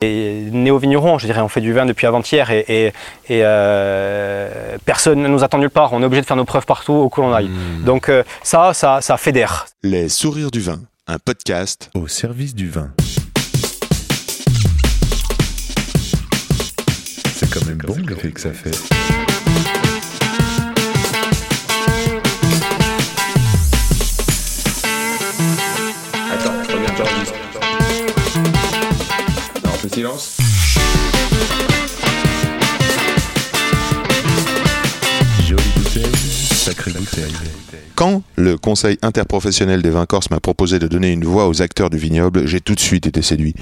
néo-vignerons, je dirais, on fait du vin depuis avant-hier et, euh, personne ne nous attend nulle part. On est obligé de faire nos preuves partout où que l'on aille. Hmm. Donc euh, ça, ça, ça fédère. Les sourires du vin, un podcast au service du vin. C'est quand même bon l'effet que ça fait. Retiros. Quand le Conseil interprofessionnel des vins corses m'a proposé de donner une voix aux acteurs du vignoble, j'ai tout de suite été séduit.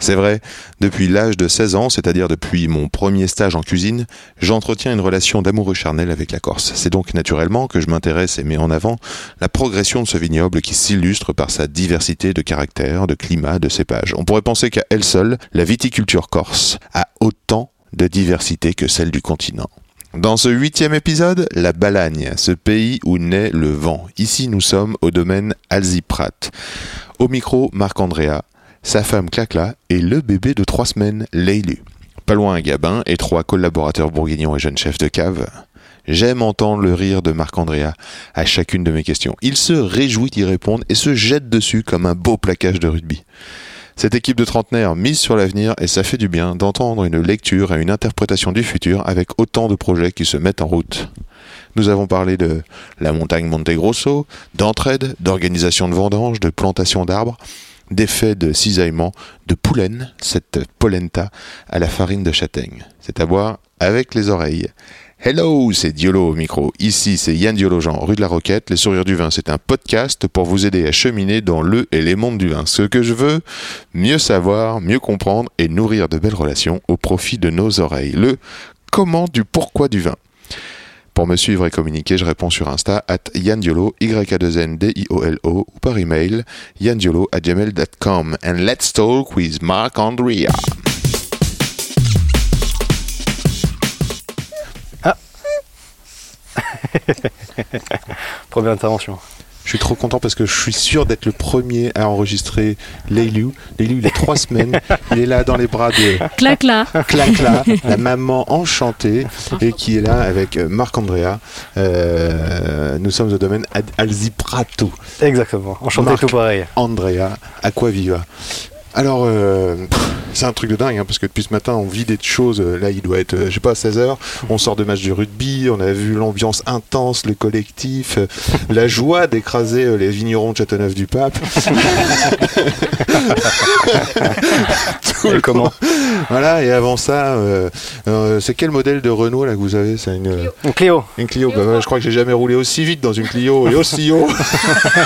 C'est vrai, depuis l'âge de 16 ans, c'est-à-dire depuis mon premier stage en cuisine, j'entretiens une relation d'amoureux charnel avec la Corse. C'est donc naturellement que je m'intéresse et mets en avant la progression de ce vignoble qui s'illustre par sa diversité de caractères, de climat, de cépages. On pourrait penser qu'à elle seule, la viticulture corse a autant de diversité que celle du continent. Dans ce huitième épisode, la Balagne, ce pays où naît le vent. Ici, nous sommes au domaine Alziprat. Au micro, Marc-Andrea, sa femme Clacla et le bébé de trois semaines, Leilu. Pas loin un gabin et trois collaborateurs bourguignons et jeunes chefs de cave. J'aime entendre le rire de Marc-Andrea à chacune de mes questions. Il se réjouit d'y répondre et se jette dessus comme un beau plaquage de rugby. Cette équipe de trentenaires mise sur l'avenir et ça fait du bien d'entendre une lecture et une interprétation du futur avec autant de projets qui se mettent en route. Nous avons parlé de la montagne Monte Grosso, d'entraide, d'organisation de vendanges, de plantation d'arbres, d'effets de cisaillement, de poulaine, cette polenta à la farine de châtaigne. C'est à boire avec les oreilles. Hello, c'est Diolo au micro. Ici, c'est Yann Diolo Jean, rue de la Roquette. Les sourires du vin, c'est un podcast pour vous aider à cheminer dans le et les mondes du vin. Ce que je veux, mieux savoir, mieux comprendre et nourrir de belles relations au profit de nos oreilles. Le comment du pourquoi du vin. Pour me suivre et communiquer, je réponds sur Insta at yandiolo, y a 2 n d i o l o ou par email yandiolo at gmail.com. And let's talk with Marc Andrea. Première intervention. Je suis trop content parce que je suis sûr d'être le premier à enregistrer Leilu. Leilu, il a trois semaines. Il est là dans les bras de Clacla. Clacla, la maman enchantée, et qui est là avec euh, Marc Andrea. Euh, nous sommes au domaine Alziprato. Exactement. Enchanté tout pareil. Andrea, Aquaviva. Alors, euh, c'est un truc de dingue, hein, parce que depuis ce matin, on vit des choses. Euh, là, il doit être, euh, je sais pas, 16h. On sort de match du rugby, on a vu l'ambiance intense, le collectif, la joie d'écraser les vignerons de Châteauneuf-du-Pape. Tout comment Voilà, et avant ça, c'est quel modèle de Renault là que vous avez? C'est une, une, Clio. Une Clio, bah, je crois que j'ai jamais roulé aussi vite dans une Clio et aussi haut.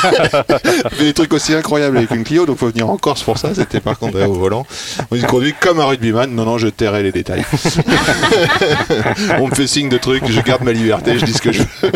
des trucs aussi incroyables avec une Clio, donc faut venir en Corse pour ça. C'était par contre au volant. On se conduit comme un rugbyman. Non, non, je tairai les détails. on me fait signe de trucs, je garde ma liberté, je dis ce que je veux.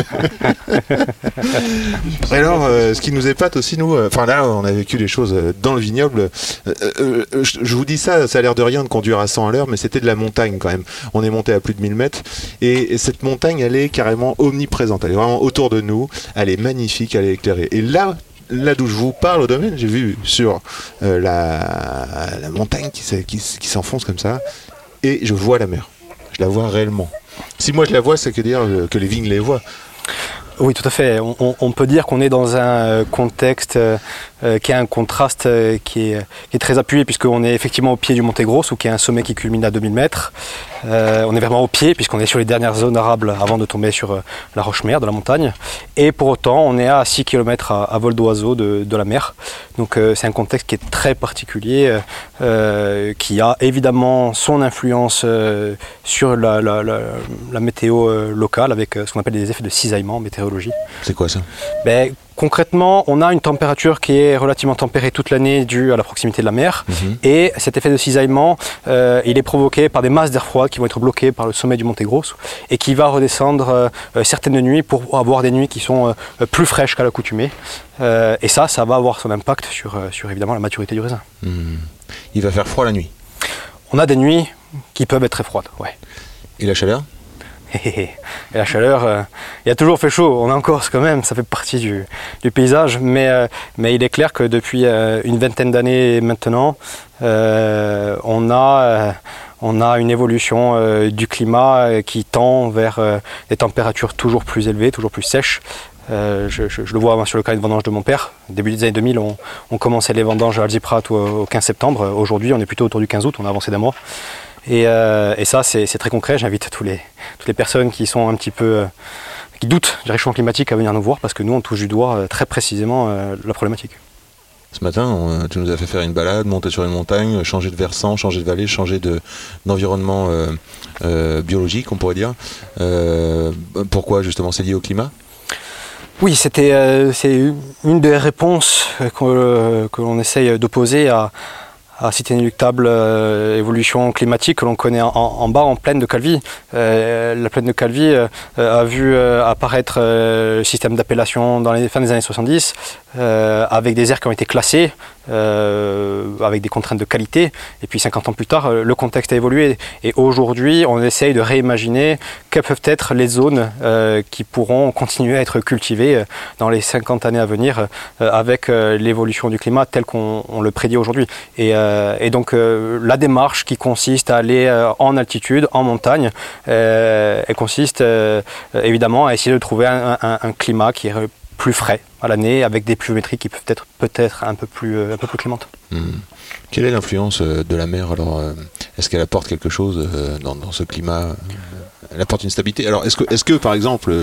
Alors, euh, ce qui nous épate aussi, nous, euh, enfin là, on a vécu les choses euh, dans le vignoble. je vous dis ça, ça a l'air de rien de conduire à 100 à l'heure, mais c'était de la montagne quand même. On est monté à plus de 1000 mètres et, cette montagne, elle est carrément omniprésente. Elle est vraiment autour de nous. Elle est magnifique, elle est éclairée. Et là, là d'où je vous parle au domaine, j'ai vu sur euh, la, montagne qui, s'enfonce comme ça, et je vois la mer. Je la vois réellement. Si moi je la vois, c'est que dire euh, que les vignes les voient. Oui, tout à fait. On, peut dire qu'on est dans un euh, qui a un contraste qui est, très appuyé, puisqu'on est effectivement au pied du Monte Grosso, qui est un sommet qui culmine à 2000 mètres. Euh, on est vraiment au pied puisqu'on est sur les dernières zones arables avant de tomber sur euh, la roche-mer de la montagne. Et pour autant, on est à 6 km à, vol d'oiseau de, la mer. Donc euh, c'est un contexte qui est très particulier, qui a évidemment son influence sur la, météo locale avec ce qu'on appelle des effets de cisaillement en météorologie. C'est quoi ça? Ben, Concrètement, on a une température qui est relativement tempérée toute l'année due à la proximité de la mer. Mhm. Et cet effet de cisaillement, il est provoqué par des masses d'air froid qui vont être bloqués par le sommet du Monte Grosso et qui va redescendre euh, euh, certaines nuits pour avoir des nuits qui sont euh, plus fraîches qu'à l'accoutumée. et ça, ça va avoir son impact sur, sur évidemment la maturité du raisin. Hmm. Il va faire froid la nuit On a des nuits qui peuvent être très froides, ouais. Et la chaleur? Et la chaleur, euh, il a toujours fait chaud. On est en Corse quand même, ça fait partie du, paysage. Mais, euh, mais il est clair que depuis euh, une vingtaine d'années maintenant, on, a, une évolution du climat qui tend vers des températures toujours plus élevées, toujours plus sèches. Je, le vois sur le carnet de vendange de mon père. Début des années 2000, on, commençait les vendanges à Alziprat au 15 septembre. Aujourd'hui, on est plutôt autour du 15 août, on a avancé d'un mois. Et, euh, et ça, c'est très concret. J'invite tous les, toutes les personnes qui sont un petit peu. euh, qui doutent du réchauffement climatique à venir nous voir parce que nous, on touche du doigt euh, très précisément la problématique. Ce matin, on- tu nous as fait faire une balade, monter sur une montagne, changer de versant, changer de vallée, changer de- d'environnement euh, biologique, on pourrait dire. Pourquoi justement C'est lié au climat? Oui, c'était euh, c'est une des réponses que, euh, que l'on essaye d'opposer à, à cette inéluctable euh, évolution climatique que l'on connaît en, bas, en plaine de Calvi. Euh, la plaine de Calvi euh, a vu apparaître le système d'appellation dans les fins des années 70 euh, avec des aires qui ont été classées euh, avec des contraintes de qualité. Et puis 50 ans plus tard, euh, le contexte a évolué. Et aujourd'hui, on essaye de réimaginer quelles peuvent être les zones euh, qui pourront continuer à être cultivées dans les 50 années à venir avec l'évolution du climat tel qu'on on le prédit aujourd'hui. Et, donc la démarche qui consiste à aller en altitude, en montagne, elle consiste évidemment à essayer de trouver un climat qui est plus frais à l'année avec des pluviométries qui peuvent être peut-être un peu plus euh, un peu plus clémentes. Hmm. Quelle est l'influence euh, de la mer alors euh, Est-ce qu'elle apporte quelque chose dans, ce climat Elle apporte une stabilité? Alors est-ce que, est que par exemple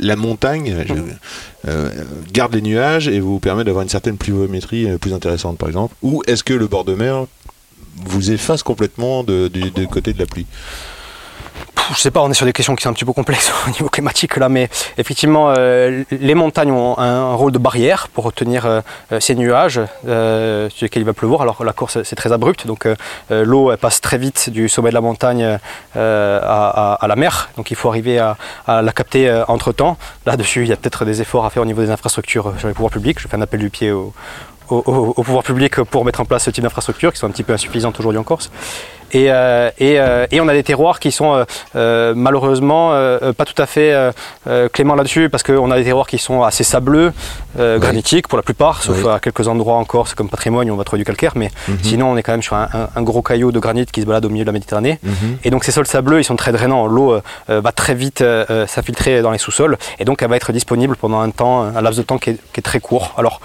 la montagne garde les nuages et vous permet d'avoir une certaine pluviométrie plus intéressante par exemple? Ou est-ce que le bord de mer vous efface complètement de- du, du côté de la pluie? Je sais pas, on est sur des questions qui sont un petit peu complexes au niveau climatique là, mais effectivement, euh, les montagnes ont un rôle de barrière pour retenir euh, euh, ces nuages euh, sur lesquels il va pleuvoir. Alors la course c'est très abrupt, donc euh, l'eau passe très vite du sommet de la montagne à, à- la mer, donc il faut arriver à, la capter entre temps. Là-dessus, il y a peut-être des efforts à faire au niveau des infrastructures sur les pouvoirs publics. Je fais un appel du pied au, au, au- au pouvoir public pour mettre en place ce type d'infrastructures qui sont un petit peu insuffisantes aujourd'hui en Corse. Et, euh, et, euh, et on a des terroirs qui sont euh, malheureusement pas tout à fait cléments là-dessus parce qu'on a des terroirs qui sont assez sableux, Oui. granitiques pour la plupart, sauf Oui. à quelques endroits en Corse comme patrimoine on va trouver du calcaire, mais Mhm. sinon on est quand même sur un, un- un gros caillou de granit qui se balade au milieu de la Méditerranée. Mhm. Et donc ces sols sableux, ils sont très drainants. L'eau va très vite s'infiltrer dans les sous-sols et donc elle va être disponible pendant un temps, un laps de temps qui est, qui est très court. Alors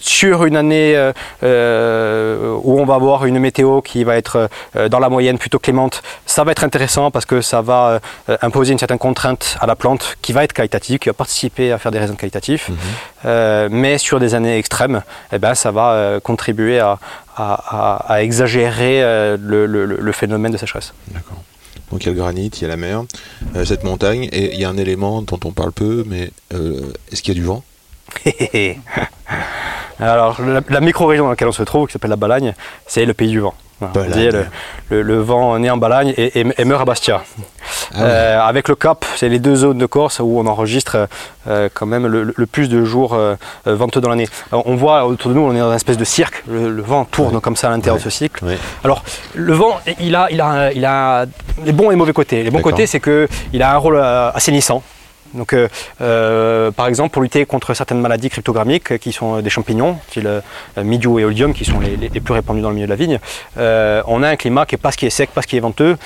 sur une année euh, euh, où on va avoir une météo qui va être euh, dans la moyenne plutôt clémente, ça va être intéressant parce que ça va imposer une certaine contrainte à la plante qui va être qualitative, qui va participer à faire des raisins qualitatifs. Mhm. Mais sur des années extrêmes, eh ben, ça va contribuer à, à- à- à exagérer le, le- le phénomène de sécheresse. D'accord. Donc il y a le granit, il y a la mer, euh, cette montagne, et il y a un élément dont on parle peu, mais euh, est-ce qu'il y a du vent? Alors, la, la micro-région dans laquelle on se trouve, qui s'appelle la Balagne, c'est le pays du vent. On dit, le, le- le vent naît en Balagne et, et- et meurt à Bastia. Ah ouais. Euh, avec le Cap, c'est les deux zones de Corse où on enregistre euh, quand même le, le plus de jours euh, euh, venteux dans l'année. On voit autour de nous, on est dans une espèce de cirque. Le, vent tourne Ouais. comme ça à l'intérieur Ouais. de ce cycle. Alors, le vent, il a, il a, il a les bons et mauvais côtés. Les bons côtés, c'est qu'il a un rôle assainissant. Donc, euh, euh, par exemple, pour lutter contre certaines maladies cryptogrammiques euh, qui sont des champignons, mildiou et oïdium, qui sont les, plus répandus dans le milieu de la vigne, on a un climat qui, parce qu'il est sec, parce qu'il est venteux,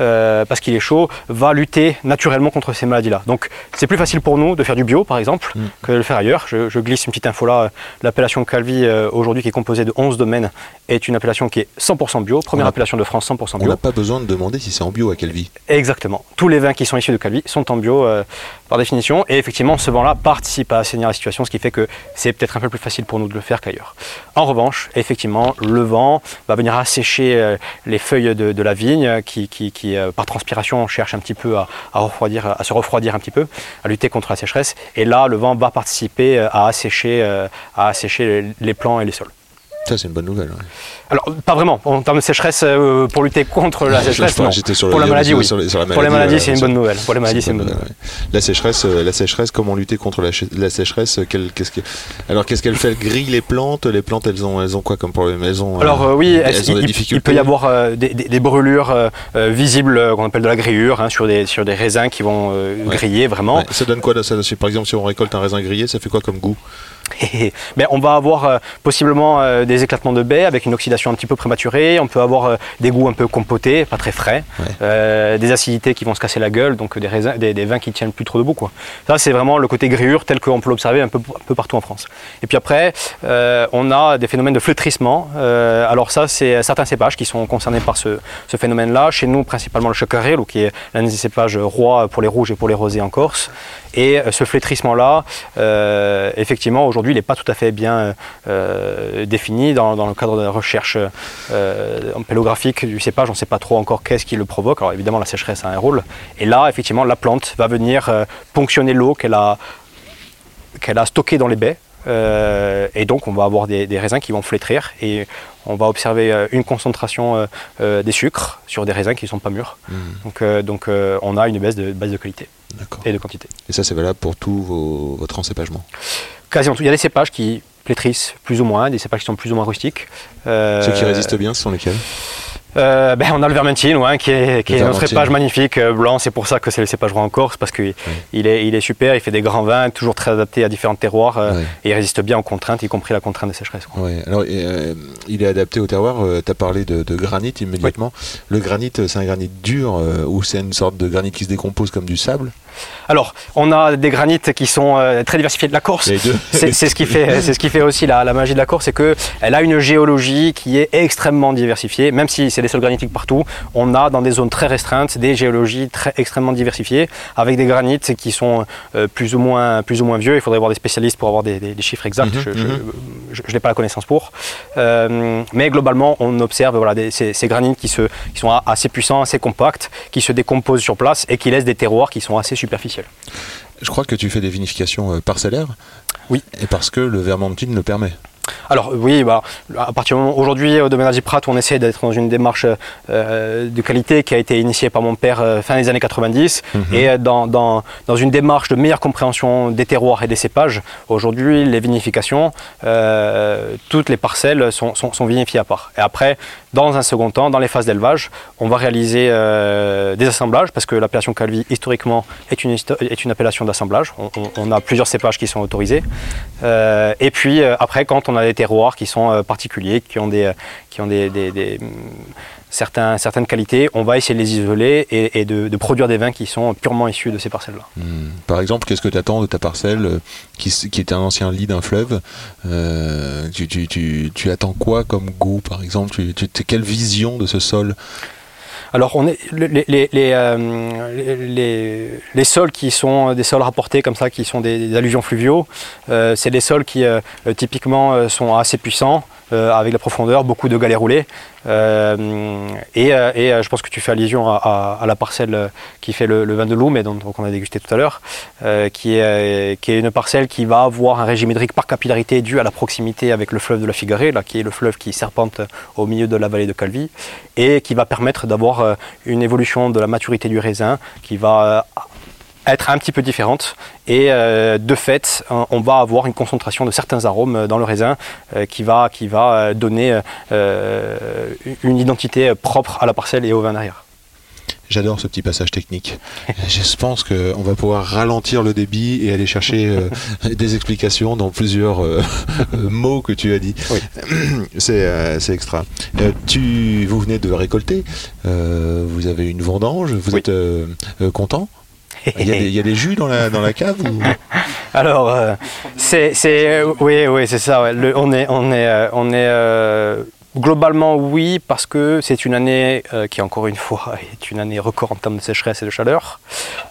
euh, parce qu'il est chaud, va lutter naturellement contre ces maladies-là. Donc, c'est plus facile pour nous de faire du bio, par exemple, Mm. que de le faire ailleurs. Je, je glisse une petite info là. L'appellation Calvi, euh, aujourd'hui, qui est composée de 11 domaines, est une appellation qui est 100% bio, première On a- appellation de France 100% On bio. n'a pas besoin de demander si c'est en bio à vie. Exactement. Tous les vins qui sont issus de Calvi sont en bio euh, par définition. Et effectivement, ce vin-là participe à assainir la situation, ce qui fait que c'est peut-être un peu plus facile pour nous de le faire qu'ailleurs. En revanche, effectivement, le vent va venir assécher les feuilles de, de la vigne qui, qui- qui, euh, par transpiration, cherchent un petit peu à, se refroidir un petit peu, à lutter contre la sécheresse. Et là, le vent va participer euh, à assécher, euh, à assécher les plants et les sols. Ça, c'est une bonne nouvelle. ouais. Alors, pas vraiment. En termes de sécheresse, euh, pour lutter contre la sécheresse, non. sur Pour la maladie, oui. sur les- sur la Pour les maladie, maladies, c'est une bonne nouvelle. Pour les maladies, c'est une bonne nouvelle. ouais. La sécheresse, euh, la sécheresse, comment lutter contre la, sécheresse euh, qu'est-ce que- Alors, qu'est-ce qu'elle fait? Elle grille les plantes? Les plantes, elles ont, elles ont quoi comme problème? Elles ont. Alors euh, oui, elles ont des il, difficultés? il peut y avoir des, des- des brûlures visibles qu'on appelle de la grillure hein, sur, des, sur des raisins qui vont Ouais. griller vraiment. Ça donne quoi ça, Par exemple, si on récolte un raisin grillé, ça fait quoi comme goût? Mais on va avoir possiblement euh, des éclatements de baies avec une oxydation un petit peu prématurée. On peut avoir euh, des goûts un peu compotés, pas très frais, Ouais. Euh, des acidités qui vont se casser la gueule, donc des, raisins, des, des vins qui tiennent plus trop debout. Quoi. Ça, c'est vraiment le côté grillure tel qu'on peut l'observer un peu, un peu partout en France. Et puis après, euh, on a des phénomènes de flétrissement. Euh, alors ça, c'est certains cépages qui sont concernés par ce, ce phénomène-là. Chez nous, principalement le chocarel, ou qui est l'un des cépages rois pour les rouges et pour les rosés en Corse. Et euh, ce flétrissement-là, euh, effectivement, aujourd'hui, il n'est pas tout à fait bien euh, défini dans, le cadre de la recherche euh, pélographique du cépage. On ne sait pas trop encore qu'est-ce qui le provoque. Alors évidemment, la sécheresse a un rôle. Et là, effectivement, la plante va venir ponctionner l'eau qu'elle a, qu'elle a stockée dans les baies. Et donc, on va avoir des, raisins qui vont flétrir on va observer euh, une concentration euh, euh, des sucres sur des raisins qui ne sont pas mûrs. Donc, euh, donc on a une baisse de, baisse de qualité et de quantité. Et ça, c'est valable pour tout vos, votre encépagement. Quasiment tout. Il y a des cépages qui flétrissent plus ou moins, des cépages qui sont plus ou moins rustiques. Ceux qui résistent bien, ce sont lesquels? Euh, ben, On a le vermentine, ouais, qui est, qui est un vermentine. cépage magnifique, euh, blanc. C'est pour ça que c'est le cépage roi en Corse, parce qu'il il est, il est super, il fait des grands vins, toujours très adaptés à différents terroirs, euh, et il résiste bien aux contraintes, y compris la contrainte de sécheresse. quoi. Alors, euh, il est adapté au terroir. tu as parlé de, de granit immédiatement. Le granit, c'est un granit dur ou c'est une sorte de granit qui se décompose comme du sable? Alors, on a des granites qui sont euh, très diversifiés de la Corse. C'est ce qui fait, c'est ce qui fait aussi la, la magie de la Corse, c'est que elle a une géologie qui est extrêmement diversifiée. Même si c'est des sols granitiques partout, on a dans des zones très restreintes des géologies très extrêmement diversifiées, avec des granites qui sont euh, plus ou moins plus ou moins vieux. Il faudrait voir des spécialistes pour avoir des, des- des chiffres exacts. Mhm, je mhm. je- je n'ai pas la connaissance pour. Euh, mais globalement, on observe voilà, des- ces, ces granites qui, se, qui sont assez puissants, assez compacts, qui se décomposent sur place et qui laissent des terroirs qui sont assez superficiels. Je crois que tu fais des vinifications euh, parcellaires. Oui. Et parce que le vermentine le permet. Alors oui, bah, à partir du moment aujourd'hui au domaine Prat, on essaie d'être dans une démarche euh, de qualité qui a été initiée par mon père euh, fin des années 90 Mhm. et euh, dans, dans, dans une démarche de meilleure compréhension des terroirs et des cépages. Aujourd'hui, les vinifications, euh, toutes les parcelles sont, sont, sont vinifiées à part. Et après, dans un second temps, dans les phases d'élevage, on va réaliser euh, des assemblages parce que l'appellation Calvi historiquement est une, appellation d'assemblage. On, a plusieurs cépages qui sont autorisés. Euh, et puis euh, après, quand on a des terroirs qui sont particuliers, qui ont des, certains, certaines qualités, on va essayer de les isoler et, et de, de produire des vins qui sont purement issus de ces parcelles-là. Hmm. Par exemple, qu'est-ce que tu attends de ta parcelle euh, qui, qui est un ancien lit d'un fleuve Euh, tu, tu, tu, tu attends quoi comme goût, par exemple? Quelle vision de ce sol? Alors, on est, les, les, les, euh, les- les sols qui sont des sols rapportés comme ça, qui sont des, des alluvions fluviaux, euh, c'est des sols qui euh, typiquement sont assez puissants, avec la profondeur, beaucoup de galets roulés. Euh, et euh, euh, je pense que tu fais allusion à, la parcelle euh, qui fait le, vin de Loup, mais dont, dont on a dégusté tout à l'heure, euh, qui, est, euh, une parcelle qui va avoir un régime hydrique par capillarité dû à la proximité avec le fleuve de la Figarée, là, qui est le fleuve qui serpente au milieu de la vallée de Calvi, et qui va permettre d'avoir euh, une évolution de la maturité du raisin qui va euh, être un petit peu différente et euh, de fait on va avoir une concentration de certains arômes euh, dans le raisin euh, qui va, qui va donner euh, une identité propre à la parcelle et au vin derrière. J'adore ce petit passage technique. Je pense qu'on va pouvoir ralentir le débit et aller chercher euh, des explications dans plusieurs euh, mots que tu as dit. Oui. C'est euh, extra. Tu, vous venez de récolter, vous avez une vendange, vous Oui. êtes content? Il y, a des, jus dans la, cave. Alors, euh, c'est, oui, c'est ça. on est, euh, euh, globalement oui parce que c'est une année qui encore une fois est une année record en termes de sécheresse et de chaleur.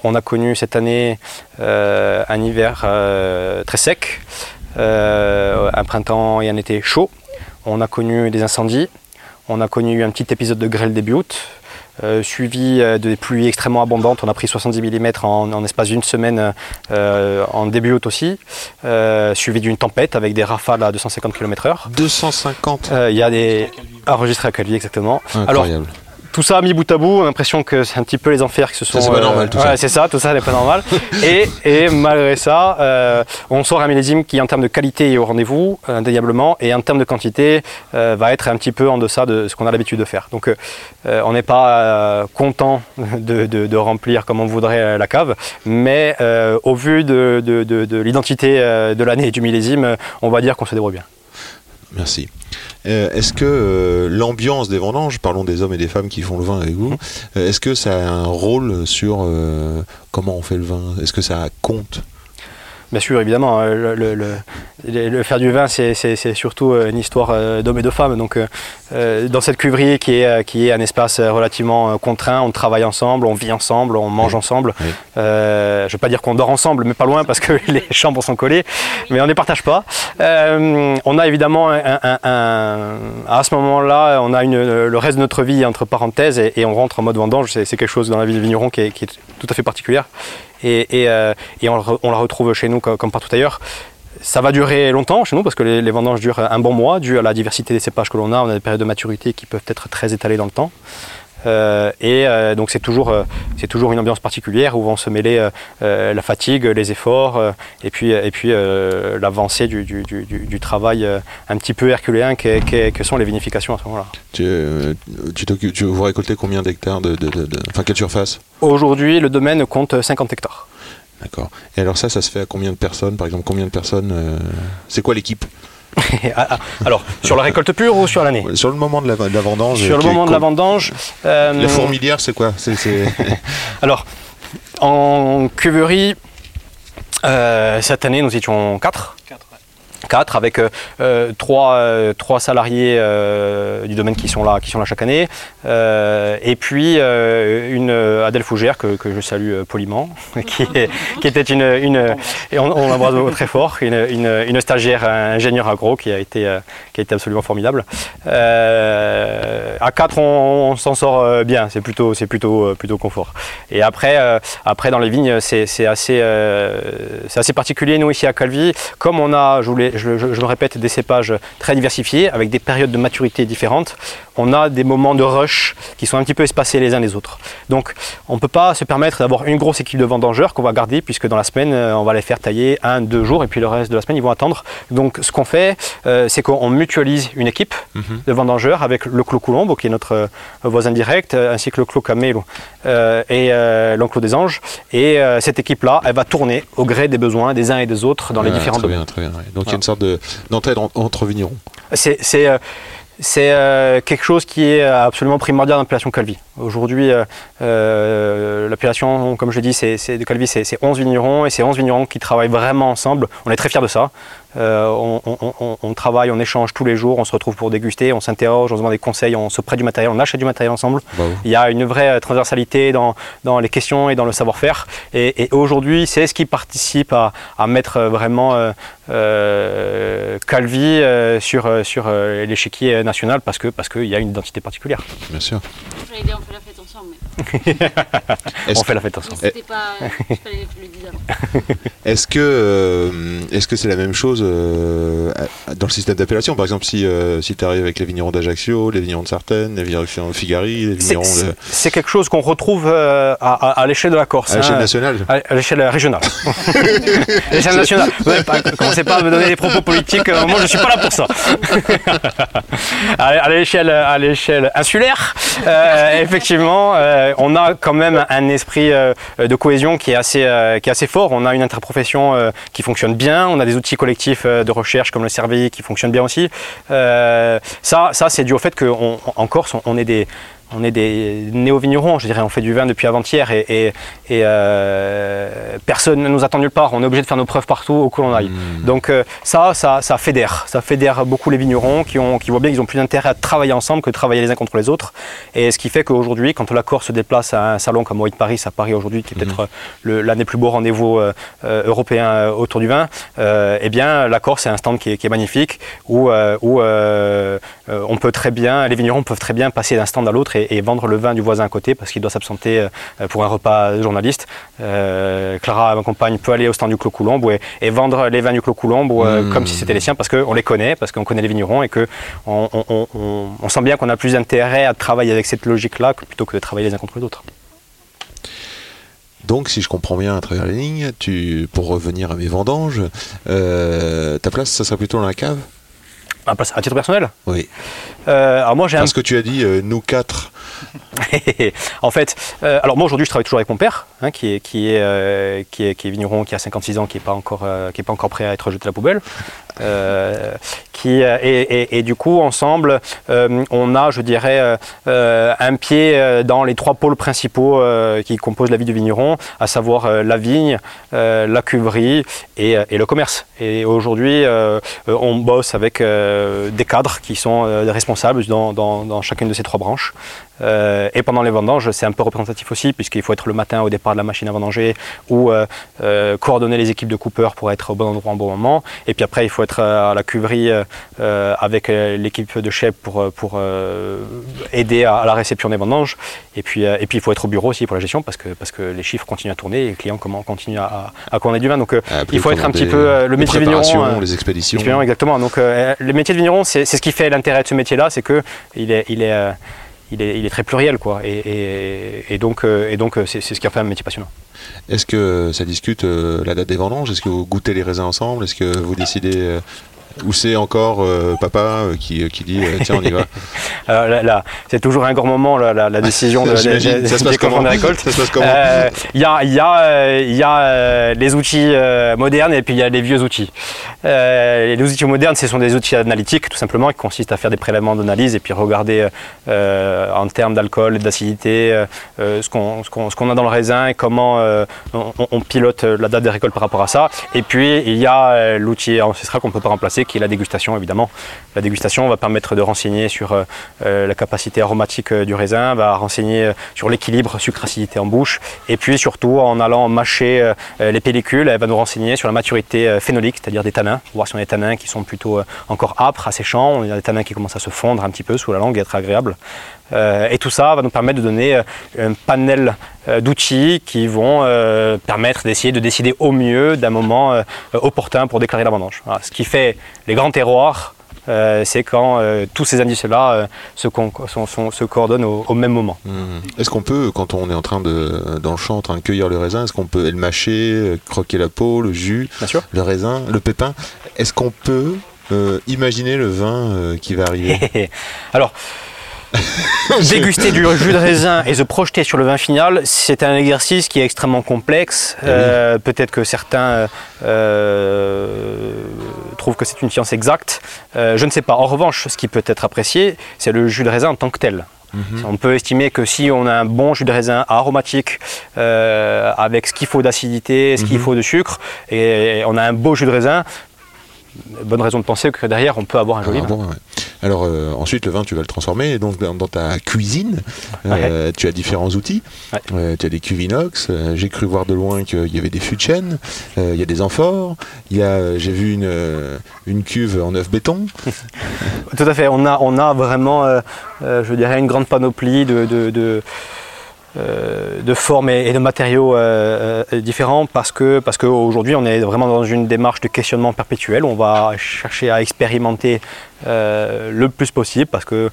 On a connu cette année un hiver très sec, un printemps et un été chaud. On a connu des incendies. On a connu un petit épisode de grêle début août. Suivi des pluies extrêmement abondantes. On a pris 70 mm en, en espace d'une semaine en début août aussi, suivi d'une tempête avec des rafales à 250 km/h. 250 Il y a des enregistrés à Calvi exactement. Incroyable. Alors, tout ça mis bout à bout, l'impression que c'est un petit peu les enfers qui se sont. c'est pas normal, tout ouais, ça. C'est ça, tout ça n'est pas normal. et, et malgré ça, euh, on sort un millésime qui, en termes de qualité, est au rendez-vous, indéniablement, et en termes de quantité, euh, va être un petit peu en deçà de ce qu'on a l'habitude de faire. Donc, euh, on n'est pas content de, de, de, remplir comme on voudrait la cave, mais au vu de, de l'identité de l'année et du millésime, on va dire qu'on se débrouille bien. Merci. Euh, est-ce que euh, l'ambiance des vendanges, parlons des hommes et des femmes qui font le vin avec vous, euh, est-ce que ça a un rôle sur comment on fait le vin? Est-ce que ça compte? Bien sûr, évidemment. Le, le, le, le faire du vin, c'est surtout une histoire d'hommes et de femmes. Donc, dans cette cuverie qui est, qui est un espace relativement contraint, on travaille ensemble, on vit ensemble, on mange ensemble. Oui. Euh, je ne veux pas dire qu'on dort ensemble, mais pas loin parce que les chambres sont collées, mais on ne les partage pas. Euh, on a évidemment, un, un, un, à ce moment-là, on a une, le reste de notre vie entre parenthèses et, et on rentre en mode vendange. C'est quelque chose dans la vie de vigneron qui est, qui est tout à fait particulière. Et, euh, on, la retrouve chez nous comme, comme partout ailleurs. Ça va durer longtemps chez nous parce que les, les, vendanges durent un bon mois dû à la diversité des cépages que l'on a. On a des périodes de maturité qui peuvent être très étalées dans le temps. Euh, et euh, donc c'est toujours, euh, c'est toujours une ambiance particulière où vont se mêler la fatigue, les efforts et puis, et puis l'avancée du, du, du, du, travail un petit peu herculéen que, que, que sont les vinifications à ce moment-là. Tu, tu, tu, vous récoltez combien d'hectares de, de, de, de, Enfin, quelle surface? Aujourd'hui, le domaine compte 50 hectares. D'accord. Et alors ça, ça se fait à combien de personnes? Par exemple, combien de personnes euh... C'est quoi l'équipe? Alors, sur la récolte pure ou sur l'année Sur le moment de la, de la vendange. Sur le moment de la vendange. Euh, la fourmilière, c'est quoi c est, c est... Alors, en cuverie, euh, cette année, nous étions 4. 4 avec euh, trois, euh, trois salariés euh, du domaine qui sont là, qui sont là chaque année, euh, et puis une Adèle Fougère que, que, je salue poliment, qui, est, qui était une, une et on, on l'embrasse très fort, une, une, une, stagiaire ingénieure agro qui a été, qui a été absolument formidable. à 4 on, on s'en sort bien, c'est plutôt, c'est plutôt, plutôt confort. Et après, après dans les vignes, c'est assez, c'est assez particulier nous ici à Calvi, comme on a, je voulais je, le répète, des cépages très diversifiés, avec des périodes de maturité différentes, on a des moments de rush qui sont un petit peu espacés les uns les autres. Donc on ne peut pas se permettre d'avoir une grosse équipe de vendangeurs qu'on va garder, puisque dans la semaine, on va les faire tailler un, deux jours, et puis le reste de la semaine, ils vont attendre. Donc ce qu'on fait, euh, c'est qu'on mutualise une équipe mm -hmm. de vendangeurs avec le Clos Coulombe, qui est notre euh, voisin direct, ainsi que le Clos Camelo euh, et l'Enclos des Anges. Et cette équipe-là, elle va tourner au gré des besoins des uns et des autres dans les ouais, différents très domaines. Bien, très bien, ouais. Donc il y a une sorte d'entraide de, entre vignerons. C'est c'est euh, quelque chose qui est absolument primordial dans l'appellation Calvi. Aujourd'hui, euh, euh, l'appellation, comme je dis, c'est de Calvi, c'est 11 vignerons et c'est 11 vignerons qui travaillent vraiment ensemble. On est très fiers de ça. On, on, on, on, travaille, on échange tous les jours, on se retrouve pour déguster, on s'interroge, on se demande des conseils, on se prête du matériel, on achète du matériel ensemble. Bravo. Il y a une vraie transversalité dans, dans les questions et dans le savoir-faire. Et, et aujourd'hui, c'est ce qui participe à, à mettre vraiment euh, Calvi euh, sur, sur euh, l'échiquier national parce que parce qu'il y a une identité particulière. Bien sûr. J'allais dire on fait la fête ensemble. Mais... on fait la fête ensemble. C'était pas, je fallait le dire avant. Est-ce que euh, est-ce que c'est la même chose euh, dans le système d'appellation? Par exemple, si euh, si tu arrives avec les vignerons d'Ajaccio, les vignerons de Sartène, les vignerons de Figari, les vignerons de... C'est quelque chose qu'on retrouve à, à, à l'échelle de la Corse. À l'échelle hein, nationale À, l'échelle régionale. à l'échelle nationale. Ouais, pas, commencez pas à me donner des propos politiques. moi, je suis pas là pour ça. à l'échelle à l'échelle insulaire, euh, effectivement, euh, on a quand même un esprit euh, de cohésion qui est assez fort. On a une interprofession qui fonctionne bien. On a des outils collectifs de recherche comme le CERVI qui fonctionnent bien aussi. ça, ça c'est dû au fait qu'en Corse, on, on est des on est des néo-vignerons, je dirais, on fait du vin depuis avant-hier et, et, et euh, personne ne nous attend nulle part. On est obligé de faire nos preuves partout où que l'on aille. Mmh. Donc euh, ça, ça, ça fédère. Ça fédère beaucoup les vignerons qui, ont, qui voient bien qu'ils ont plus d'intérêt à travailler ensemble que de travailler les uns contre les autres. Et ce qui fait qu'aujourd'hui, quand la Corse se déplace à un salon comme White Paris, à Paris aujourd'hui, qui est peut-être mmh. l'un des plus beaux rendez-vous euh, européens autour du vin, eh bien la Corse est un stand qui est, qui est magnifique où, où on peut très bien, les vignerons peuvent très bien passer d'un stand à l'autre et et, et vendre le vin du voisin à côté parce qu'il doit s'absenter euh, pour un repas journaliste. Euh, Clara, ma compagne, peut aller au stand du Clos Coulombe et, et vendre les vins du Clos Coulombe euh, Mmh. comme si c'était les siens parce qu'on les connaît, parce qu'on connaît les vignerons et que on, on- on- on- on sent bien qu'on a plus d'intérêt à travailler avec cette logique-là que- plutôt que de travailler les uns contre les autres. Donc, si je comprends bien à travers les lignes, tu, pour revenir à mes vendanges, euh, ta place, ça serait plutôt dans la cave? À, à titre personnel Oui. Euh, Alors moi j'ai un Parce que tu as dit, euh, nous quatre. en fait, euh, alors moi aujourd'hui je travaille toujours avec mon père, hein, qui, est, qui, est, euh, qui, est, qui est vigneron, qui a 56 ans, qui n'est pas, encore, euh, qui est pas encore prêt à être jeté à la poubelle. Euh, qui, euh, et, du coup, ensemble, euh, on a, je dirais, un pied dans les trois pôles principaux qui composent la vie du vigneron, à savoir la vigne, la cuverie et, le commerce. Et aujourd'hui, on bosse avec des cadres qui sont responsables dans chacune de ces trois branches. Euh, et pendant les vendanges, c'est un peu représentatif aussi, puisqu'il faut être le matin au départ de la machine à vendanger ou euh, euh, coordonner les équipes de coupeurs pour être au bon endroit au bon moment. Et puis après, il faut être à la cuverie avec l'équipe de chef pour, pour aider à, à la réception des vendanges. Et puis, et puis, il faut être au bureau aussi pour la gestion, parce que, parce que les chiffres continuent à tourner et les clients continuent à, à, commander du vin. Donc, Appeler, il faut être un petit peu le métier vigneron. préparations, euh, les expéditions. Exactement. Donc, le métier de vigneron, c'est ce qui fait l'intérêt de ce métier-là, c'est que il est, il est, il est, très pluriel, quoi. Et, donc, euh, euh, c'est ce qui en fait un métier passionnant. Est-ce que ça discute euh, la date des vendanges? Est-ce que vous goûtez les raisins ensemble? Est-ce que vous décidez ou c'est encore euh, papa euh, qui, qui dit euh, tiens on y va Alors là, là, c'est toujours un grand moment, la, la- la décision de, J'imagine. des- Ça se passe comment de récolte. Ça se passe comment Euh, Il y a, y a, euh, il y a euh, les outils euh, modernes et puis il y a les vieux outils. Euh, les outils modernes, ce sont des outils analytiques tout simplement qui consistent à faire des prélèvements d'analyse et puis regarder euh, en termes d'alcool et d'acidité euh, euh, ce qu'on a dans le raisin et comment euh, on, on pilote la date des récoltes par rapport à ça. Et puis il y a euh, l'outil ancestral qu'on ne peut pas remplacer qui est la dégustation évidemment. La dégustation va permettre de renseigner sur euh, euh, la capacité aromatique euh, du raisin, va renseigner sur l'équilibre sucre-acidité en bouche, et puis surtout en allant mâcher les pellicules, elle va nous renseigner sur la maturité phénolique, c'est-à-dire des tanins, voir si on a des tanins qui sont plutôt encore âpres, asséchants, y a des tanins qui commencent à se fondre un petit peu sous la langue et être agréables. Euh, et tout ça va nous permettre de donner euh, un panel euh, d'outils qui vont permettre d'essayer de décider au mieux d'un moment opportun pour déclarer la vendange. Voilà. Ce qui fait les grands terroirs, euh, c'est quand euh, tous ces indices-là euh, se, con- sont- sont- se coordonnent au, au même moment. Hmm. Est-ce qu'on peut, quand on est en train de dans le champ en train de cueillir le raisin, est-ce qu'on peut le mâcher, croquer la peau, le jus, le raisin, le pépin? Est-ce qu'on peut imaginer le vin qui va arriver? Alors, déguster du jus de raisin et se projeter sur le vin final, c'est un exercice qui est extrêmement complexe. Eh oui. Euh, Peut-être que certains euh, trouvent que c'est une science exacte. Euh, je ne sais pas. En revanche, ce qui peut être apprécié, c'est le jus de raisin en tant que tel. Mhm. On peut estimer que si on a un bon jus de raisin aromatique, euh, avec ce qu'il faut d'acidité, ce qu'il Mhm. faut de sucre, et on a un beau jus de raisin, bonne raison de penser que derrière on peut avoir un joli Ah, vin. bon, ouais. Alors euh, ensuite le vin tu vas le transformer et donc dans, dans ta cuisine euh, tu as différents outils. Ouais. Euh, tu as des cuves inox. euh, j'ai cru voir de loin qu'il y avait des fûts de chêne. euh, Il y a des amphores. Il y a euh, j'ai vu une une cuve en œuf béton. Tout à fait. On a, on a vraiment, je dirais, une grande panoplie de, de, de, de formes et, de matériaux euh, euh, différents parce que parce qu'aujourd'hui on est vraiment dans une démarche de questionnement perpétuel. On va chercher à expérimenter euh, le plus possible parce que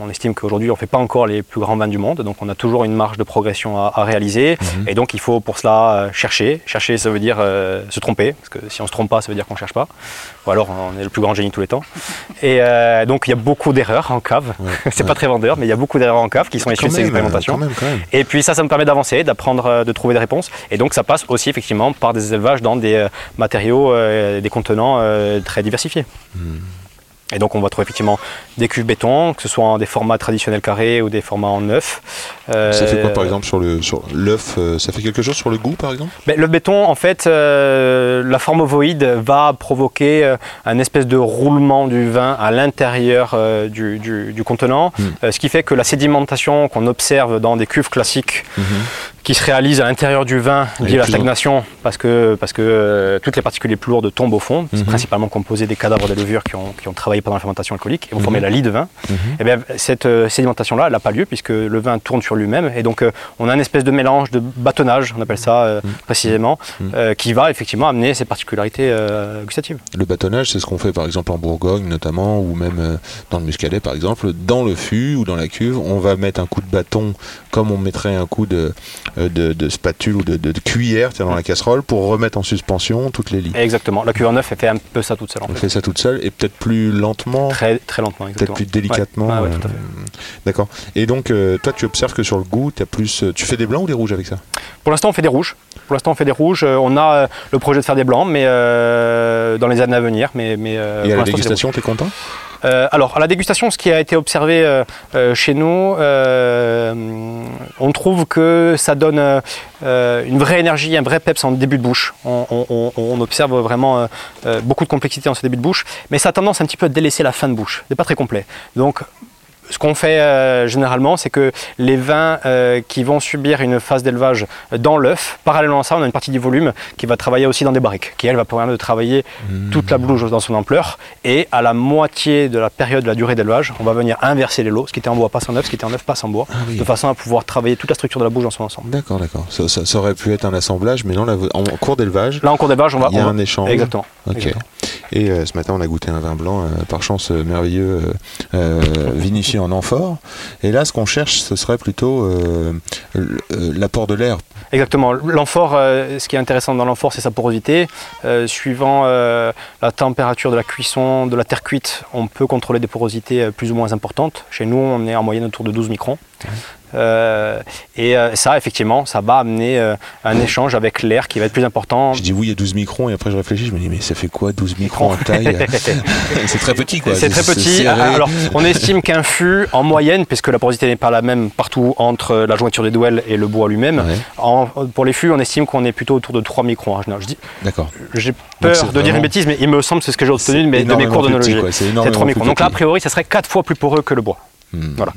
on estime qu'aujourd'hui on ne fait pas encore les plus grands vins du monde, donc on a toujours une marge de progression à, à réaliser. Mhm. Et donc il faut pour cela euh, chercher. Chercher, ça veut dire euh, se tromper, parce que si on se trompe pas, ça veut dire qu'on cherche pas. Ou alors on est le plus grand génie de tous les temps. Et euh, donc il y a beaucoup d'erreurs en cave. Ouais. c'est Ouais. pas très vendeur, mais il y a beaucoup d'erreurs en cave qui sont issues de ces expérimentations. quand même, quand même. Et puis ça, ça me permet d'avancer, d'apprendre, de trouver des réponses. Et donc ça passe aussi effectivement par des élevages dans des matériaux, euh, des contenants très diversifiés. Hmm. Et donc on va trouver effectivement des cuves béton, que ce soit en des formats traditionnels carrés ou des formats en. Euh, Ça fait quoi par exemple sur le sur l'œuf euh, Ça fait quelque chose sur le goût par exemple? Ben, le béton, en fait, euh, la forme ovoïde va provoquer euh, un espèce de roulement du vin à l'intérieur euh, du, du- du contenant, Mm. euh, ce qui fait que la sédimentation qu'on observe dans des cuves classiques qui se réalise à l'intérieur du vin lié à la stagnation parce que, parce que euh, toutes les particules les plus lourdes tombent au fond. C'est Mhm. principalement composé des cadavres des levures qui ont, qui ont travaillé pendant la fermentation alcoolique et Mhm. former la lie de vin. Mhm. Eh bien, cette euh, sédimentation-là, elle n'a pas lieu puisque le vin tourne sur lui-même. Et donc, euh, on a une espèce de mélange de bâtonnage, on appelle ça euh, précisément, Mhm. qui va effectivement amener ces particularités gustatives. Le bâtonnage, c'est ce qu'on fait par exemple en Bourgogne notamment, ou même dans le Muscadet par exemple. Dans le fût ou dans la cuve, on va mettre un coup de bâton comme on mettrait un coup de, de, de spatule ou de, de- de cuillère dans la casserole pour remettre en suspension toutes les lits. Exactement. La en neuf, elle fait un peu ça toute seule en On fait. fait ça toute seule et peut-être plus lentement, Très, très lentement, peut-être plus délicatement. Ouais. Ah ouais, euh. D'accord. Et donc, euh, toi, tu observes que sur le goût, as plus, euh, tu fais des blancs ou des rouges avec ça? Pour l'instant, on fait des rouges. Pour l'instant, on fait des rouges. Euh, On a euh, le projet de faire des blancs, mais euh, dans les années à venir. Mais, mais euh, Et à la dégustation, t'es content? Euh, alors, à la dégustation, ce qui a été observé euh, euh, chez nous, on trouve que ça donne une vraie énergie, un vrai peps en début de bouche. On, observe vraiment beaucoup de complexité en ce début de bouche, mais ça a tendance un petit peu à délaisser la fin de bouche. C'est pas très complet. Donc, ce qu'on fait euh, généralement, c'est que les vins euh, qui vont subir une phase d'élevage dans l'œuf, parallèlement à ça, on a une partie du volume qui va travailler aussi dans des barriques, qui elle va permettre de travailler toute la bouche dans son ampleur. Et à la moitié de la période de la durée d'élevage, on va venir inverser les lots. Ce qui était en bois passe en œuf, ce qui était en œuf passe en bois, Ah oui. de façon à pouvoir travailler toute la structure de la bouche dans son ensemble. D'accord, d'accord. Ça, ça- ça aurait pu être un assemblage, mais non, là, en cours d'élevage, Là, en cours d'élevage, on va. il y a on un échange. Exactement. Ok. Exactement. Et euh, ce matin, on a goûté un vin blanc, par chance merveilleux, euh, en amphore. Et là, ce qu'on cherche, ce serait plutôt euh, euh, l'apport de l'air. Exactement. L'amphore, euh, ce qui est intéressant dans l'amphore, c'est sa porosité. Suivant la température de la cuisson, de la terre cuite, on peut contrôler des porosités plus ou moins importantes. Chez nous, on est en moyenne autour de 12 microns. Et euh, ça, effectivement, ça va amener euh, un échange avec l'air qui va être plus important. Je dis oui, il y a 12 microns, et après je réfléchis, je me dis, mais ça fait quoi 12 microns en taille? C'est très petit, quoi. C'est très petit. Alors, on estime qu'un fût, en moyenne, puisque la porosité n'est pas la même partout entre la jointure des douelles et le bois lui-même, Ouais, pour les fûts, on estime qu'on est plutôt autour de 3 microns dis, D'accord. J'ai peur de dire une bêtise, mais il me semble, c'est ce que j'ai obtenu de mes, de cours quoi. C'est C'est énormément 3 plus microns. Donc là, a priori, ça serait 4 fois plus poreux que le bois. Hmm. Voilà.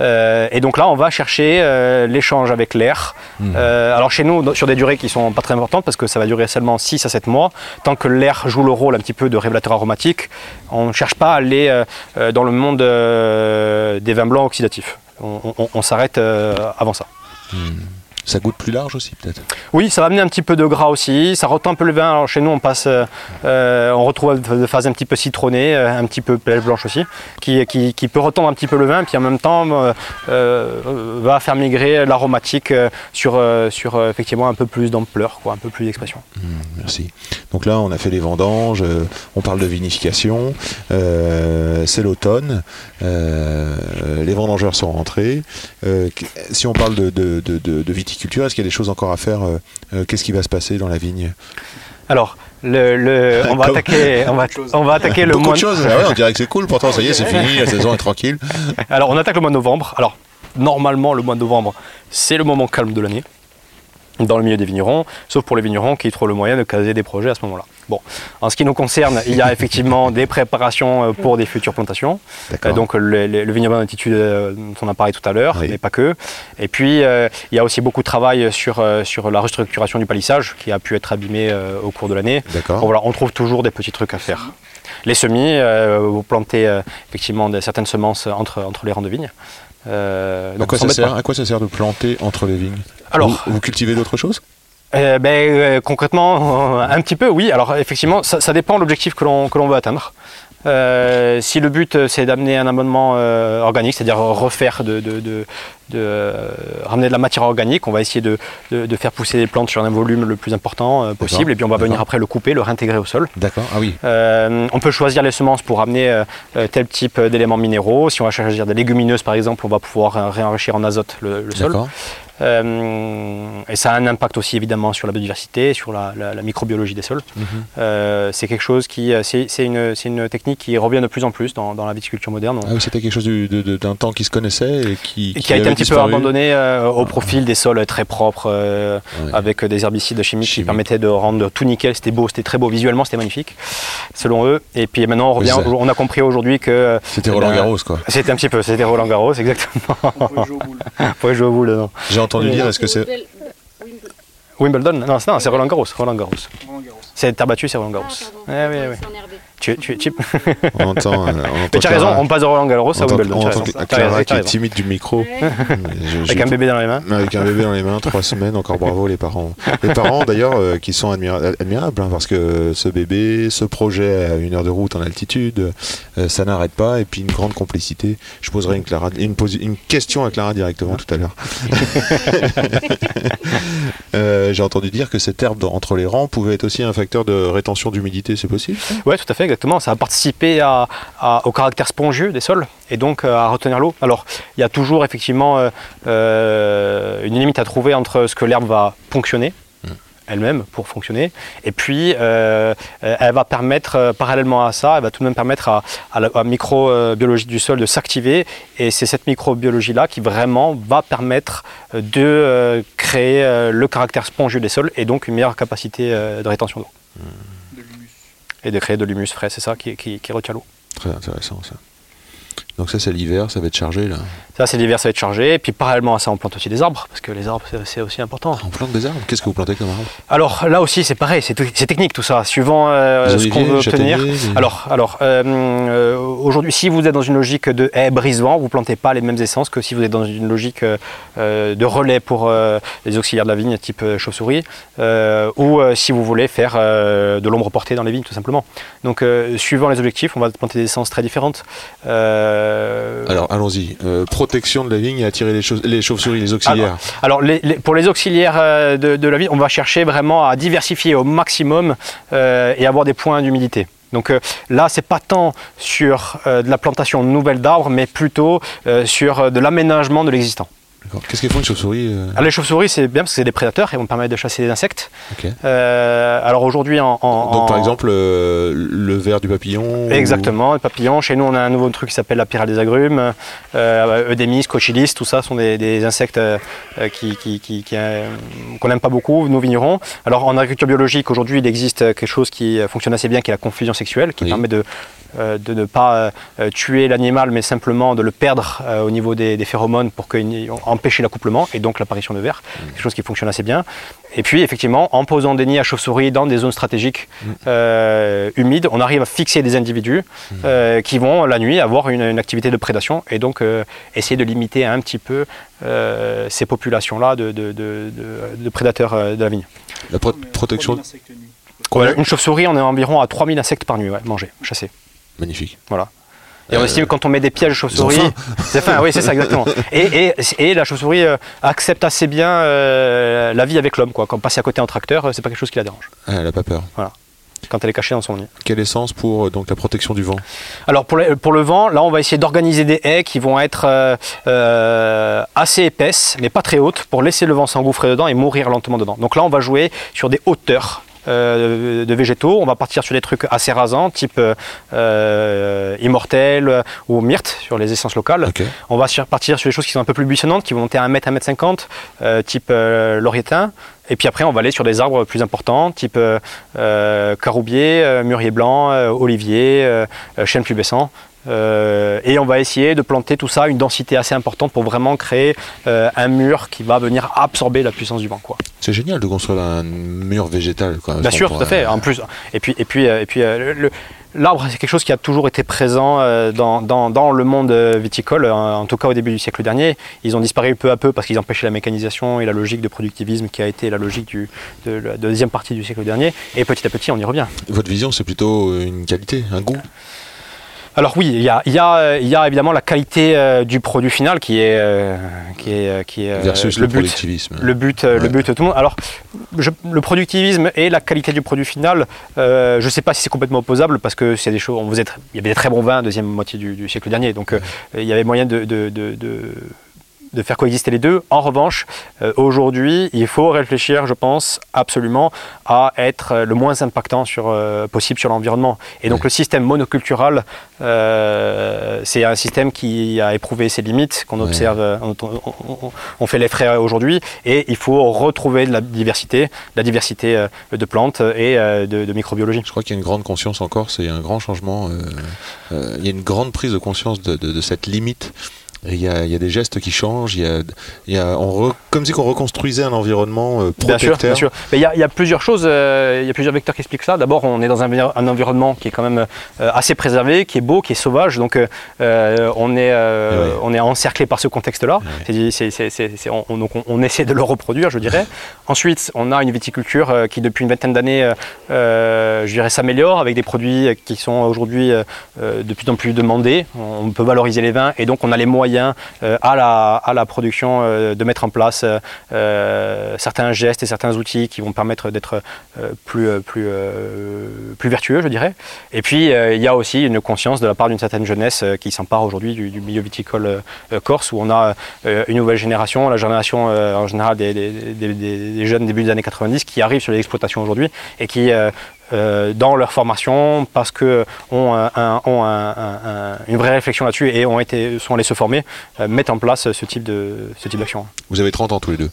Euh, et donc là, on va chercher euh, l'échange avec l'air. Hmm. Euh, alors chez nous, sur des durées qui sont pas très importantes, parce que ça va durer seulement 6 à 7 mois, tant que l'air joue le rôle un petit peu de révélateur aromatique, on ne cherche pas à aller dans le monde des vins blancs oxydatifs. On, on- on s'arrête avant ça. Ça goûte plus large aussi, peut-être. Oui, ça va amener un petit peu de gras aussi. Ça retend un peu le vin. Alors chez nous, on passe, euh, on retrouve des phases un petit peu citronnées, euh, un petit peu pêche blanche aussi, qui, qui, qui peut retendre un petit peu le vin, puis en même temps euh, va faire migrer l'aromatique sur, sur effectivement un peu plus d'ampleur, quoi, un peu plus d'expression. Merci. Donc là, on a fait les vendanges, on parle de vinification, euh, c'est l'automne, les vendangeurs sont rentrés. Si on parle de, de- de- de- de viticulture, est-ce qu'il y a des choses encore à faire euh, euh, Qu'est-ce qui va se passer dans la vigne Alors, le, le- on, va Comme- attaquer, on, va, on va attaquer le Beaucoup mois de choses. Ah ouais, on dirait que c'est cool. Pourtant, ça y est, c'est fini, la saison est tranquille. Alors, on attaque le mois de novembre. Alors, normalement, le mois de novembre, c'est le moment calme de l'année dans le milieu des vignerons, sauf pour les vignerons qui trouvent le moyen de caser des projets à ce moment-là. Bon, en ce qui nous concerne, il y a effectivement des préparations euh, pour des futures plantations. Euh, donc le, le, le vignoble d'altitude euh, dont on a parlé tout à l'heure, Oui. mais pas que. Et puis euh, il y a aussi beaucoup de travail sur, sur la restructuration du palissage qui a pu être abîmé euh, au cours de l'année. D'accord. voilà, on trouve toujours des petits trucs à faire. Les semis, euh, vous plantez effectivement certaines semences entre, entre les rangs de vignes. À donc quoi, ça sert, à quoi ça sert de planter entre les vignes? Alors, vous, vous cultivez d'autres choses? Euh, ben, euh, concrètement, un petit peu, oui. Alors, effectivement, ça, ça dépend de l'objectif que l'on veut atteindre. Euh, si le but c'est d'amener un amendement euh, organique, c'est-à-dire refaire de, de- de- de, euh, ramener de la matière organique, on va essayer de, faire pousser les plantes sur un volume le plus important possible, et puis on va venir après le couper, le réintégrer au sol. D'accord. Ah oui. On peut choisir les semences pour amener tel type d'éléments minéraux. Si on va choisir des légumineuses par exemple, on va pouvoir réenrichir en azote le, le sol. Euh, et ça a un impact aussi évidemment sur la biodiversité, sur la, la- la microbiologie des sols. Mhm. Euh, c'est quelque chose qui, euh, c'est une, technique qui revient de plus en plus dans, dans la viticulture moderne. Ah oui, c'était quelque chose du- de- de- d'un temps qui se connaissait et qui, et qui a été avait un petit peu abandonné euh, au profil des sols très propres, euh, Ouais. avec des herbicides chimiques qui permettaient de rendre tout nickel. C'était beau, c'était très beau visuellement, c'était magnifique, selon eux. Et puis maintenant, on revient, Oui, on a compris aujourd'hui que C'était Eh Roland ben, Garros, quoi. c'était un petit peu, c'était Roland Garros, exactement. On peut jouer au boule. Pour jouer au boule dedans entendu dire, est-ce que c'est. Wimbledon Non, c'est Roland Garros. Roland Garros. C'est terre battue, c'est Roland Garros. Ah, eh oui, eh oui ouais. Tu, tu, tu- On entend. euh, on entend Mais tu as Clara- raison, on passe de Roland Garros on à Wimbledon. on entend. Clara qui est timide du micro. Ouais. Je- Avec un bébé dans les mains. Avec un bébé dans les mains, trois semaines, encore bravo les parents. Les parents d'ailleurs euh, qui sont admira- admirables hein, parce que ce bébé, ce projet à une heure de route en altitude, euh, ça n'arrête pas et puis une grande complicité. Je poserai une, Clara, une, question à Clara directement tout à l'heure. Euh, J'ai entendu dire que cette herbe entre les rangs pouvait être aussi un facteur de rétention d'humidité, c'est possible Oui, tout à fait, exactement. Ça va participer à- à- au caractère spongieux des sols et donc euh, à retenir l'eau. Alors, il y a toujours effectivement euh, euh, une limite à trouver entre ce que l'herbe va ponctionner Mm. elle-même pour fonctionner et puis euh, elle va permettre parallèlement à ça elle va tout de même permettre à, à la microbiologie du sol de s'activer et c'est cette microbiologie là qui vraiment va permettre de euh, créer le caractère spongieux des sols et donc une meilleure capacité de rétention d'eau De l'humus. Et de créer de l'humus frais, c'est ça qui, qui, qui retient l'eau. Très intéressant ça. Donc ça c'est l'hiver, ça va être chargé là. Ça, c'est l'hiver, ça va être chargé. Et puis, parallèlement à ça, on plante aussi des arbres, parce que les arbres, c'est- aussi important. On plante des arbres Qu'est-ce que vous plantez comme arbre? Alors là aussi, c'est pareil, c'est technique tout ça, suivant euh, ce qu'on veut obtenir. des- Alors, alors euh, euh, aujourd'hui, si vous êtes dans une logique de haie brise-vent, vous plantez pas les mêmes essences que si vous êtes dans une logique euh, de relais pour les auxiliaires de la vigne, type chauve-souris, ou si vous voulez faire de l'ombre portée dans les vignes, tout simplement. Donc, suivant les objectifs, on va planter des essences très différentes. Alors allons-y. Protection de la vigne et attirer les, chauves- les chauves-souris, les auxiliaires. Alors, pour les auxiliaires euh, de, la ville, on va chercher vraiment à diversifier au maximum euh, et avoir des points d'humidité. Donc euh, là, c'est pas tant sur euh, de la plantation nouvelle d'arbres, mais plutôt sur de l'aménagement de l'existant. Qu'est-ce qu'ils font une chauve-souris euh, Alors, les chauves-souris, c'est bien parce que c'est des prédateurs et vont permettre de chasser des insectes. Euh, alors aujourd'hui, en, en- Donc par exemple euh, le verre du papillon. ou- Exactement, les papillons. Chez nous, on a un nouveau truc qui s'appelle la pyrale des agrumes. Euh, Eudémis, cochilis, tout ça sont des, des insectes qui, qui- qui- qui, qu'on n'aime pas beaucoup, nos vignerons. Alors en agriculture biologique, aujourd'hui, il existe quelque chose qui fonctionne assez bien, qui est la confusion sexuelle, qui Oui. permet de, de ne pas euh, tuer l'animal, mais simplement de le perdre euh, au niveau des, des phéromones pour empêcher l'accouplement et donc l'apparition de vers. Quelque chose qui fonctionne assez bien. Et puis, effectivement, en posant des nids à chauves-souris dans des zones stratégiques euh, humides, on arrive à fixer des individus euh, qui vont, la nuit, avoir une, une activité de prédation et donc euh, essayer de limiter un petit peu euh, ces populations-là de, de- de- de- de prédateurs euh, de la vigne. La pro- protection. 3000 insectes nuits. Voilà, une chauve-souris, on est environ à 3000 insectes par nuit, ouais, mangés, chassés. Magnifique. Et on Euh, estime que quand on met des pièges ils ont c'est fin, oui, c'est ça exactement. Et, et- et la chauve-souris euh, accepte assez bien euh, la vie avec l'homme, quoi. Quand passer à côté en tracteur, euh, c'est pas quelque chose qui la dérange. Ah, elle n'a pas peur. Quand elle est cachée dans son nid. Quelle essence pour donc la protection du vent? Alors pour le, pour le vent, là on va essayer d'organiser des haies qui vont être euh, assez épaisses, mais pas très hautes, pour laisser le vent s'engouffrer dedans et mourir lentement dedans. Donc là on va jouer sur des hauteurs. Euh, de végétaux, on va partir sur des trucs assez rasants, type euh, immortel ou myrte sur les essences locales. On va sur- partir sur des choses qui sont un peu plus buissonnantes, qui vont monter à 1 mètre, 1 mètre 50, euh, type lauriétain. Et puis après, on va aller sur des arbres plus importants, type caroubier, mûrier blanc, olivier, chêne pubescent. Euh, et on va essayer de planter tout ça à une densité assez importante pour vraiment créer euh, un mur qui va venir absorber la puissance du vent. Quoi. C'est génial de construire un mur végétal. Quoi. Bien sûr, tout à fait. En plus, et puis, et puis, euh, et puis, le- l'arbre, c'est quelque chose qui a toujours été présent dans, dans- dans le monde viticole. En, en tout cas, au début du siècle dernier, ils ont disparu peu à peu parce qu'ils empêchaient la mécanisation et la logique de productivisme qui a été la logique du- de la deuxième partie du siècle dernier. Et petit à petit, on y revient. Votre vision, c'est plutôt une qualité, un goût? Alors oui, il y a, il y a, euh, il y a évidemment la qualité euh, du produit final qui est, euh, qui est, qui est versus le le, but. productivisme. Le but, le but de tout le monde. Alors, je- le productivisme et la qualité du produit final, je ne sais pas si c'est complètement opposable parce que c'est des choses. Il y avait des très bons vins deuxième moitié du, du siècle dernier, donc il y avait moyen de, de- de- de- de faire coexister les deux. En revanche, euh, aujourd'hui, il faut réfléchir, je pense, absolument à être euh, le moins impactant sur, euh, possible sur l'environnement. Et donc Ouais. le système monocultural, euh, c'est un système qui a éprouvé ses limites, qu'on Ouais. observe, on, on- on- on fait les frais aujourd'hui, et il faut retrouver de la diversité, la diversité de plantes et de, de microbiologie. Je crois qu'il y a une grande conscience encore, c'est un grand changement. il y a une grande prise de conscience de, de- de cette limite Il y, a, il y a des gestes qui changent, il y a, il y a- on re- comme si on reconstruisait un environnement euh, Bien sûr, protecteur. bien sûr. Mais il y, a- il y a plusieurs choses, euh, il y a plusieurs vecteurs qui expliquent ça. D'abord, on est dans un, un environnement qui est quand même euh, assez préservé, qui est beau, qui est sauvage. Donc, euh, euh, on, est, Ouais. on est encerclé par ce contexte-là. On, on- donc on, on essaie de le reproduire, je dirais. Ensuite, on a une viticulture qui, depuis une vingtaine d'années, je dirais, s'améliore avec des produits qui sont aujourd'hui de plus en plus demandés. On peut valoriser les vins et donc on a les moyens euh, à, la, production euh, de mettre en place euh, certains gestes et certains outils qui vont permettre d'être plus, plus, plus vertueux, je dirais. Et puis, il y a aussi une conscience de la part d'une certaine jeunesse qui s'empare aujourd'hui du, du milieu viticole corse, où on a une nouvelle génération, la génération en général des, des- des- jeunes début des années 90, qui arrivent sur les exploitations aujourd'hui et qui, dans leur formation, parce que ont, un- un- ont un- un- un- une vraie réflexion là-dessus et ont été, sont allés se former, euh, mettent en place ce type de ce type d'action. Vous avez 30 ans tous les deux.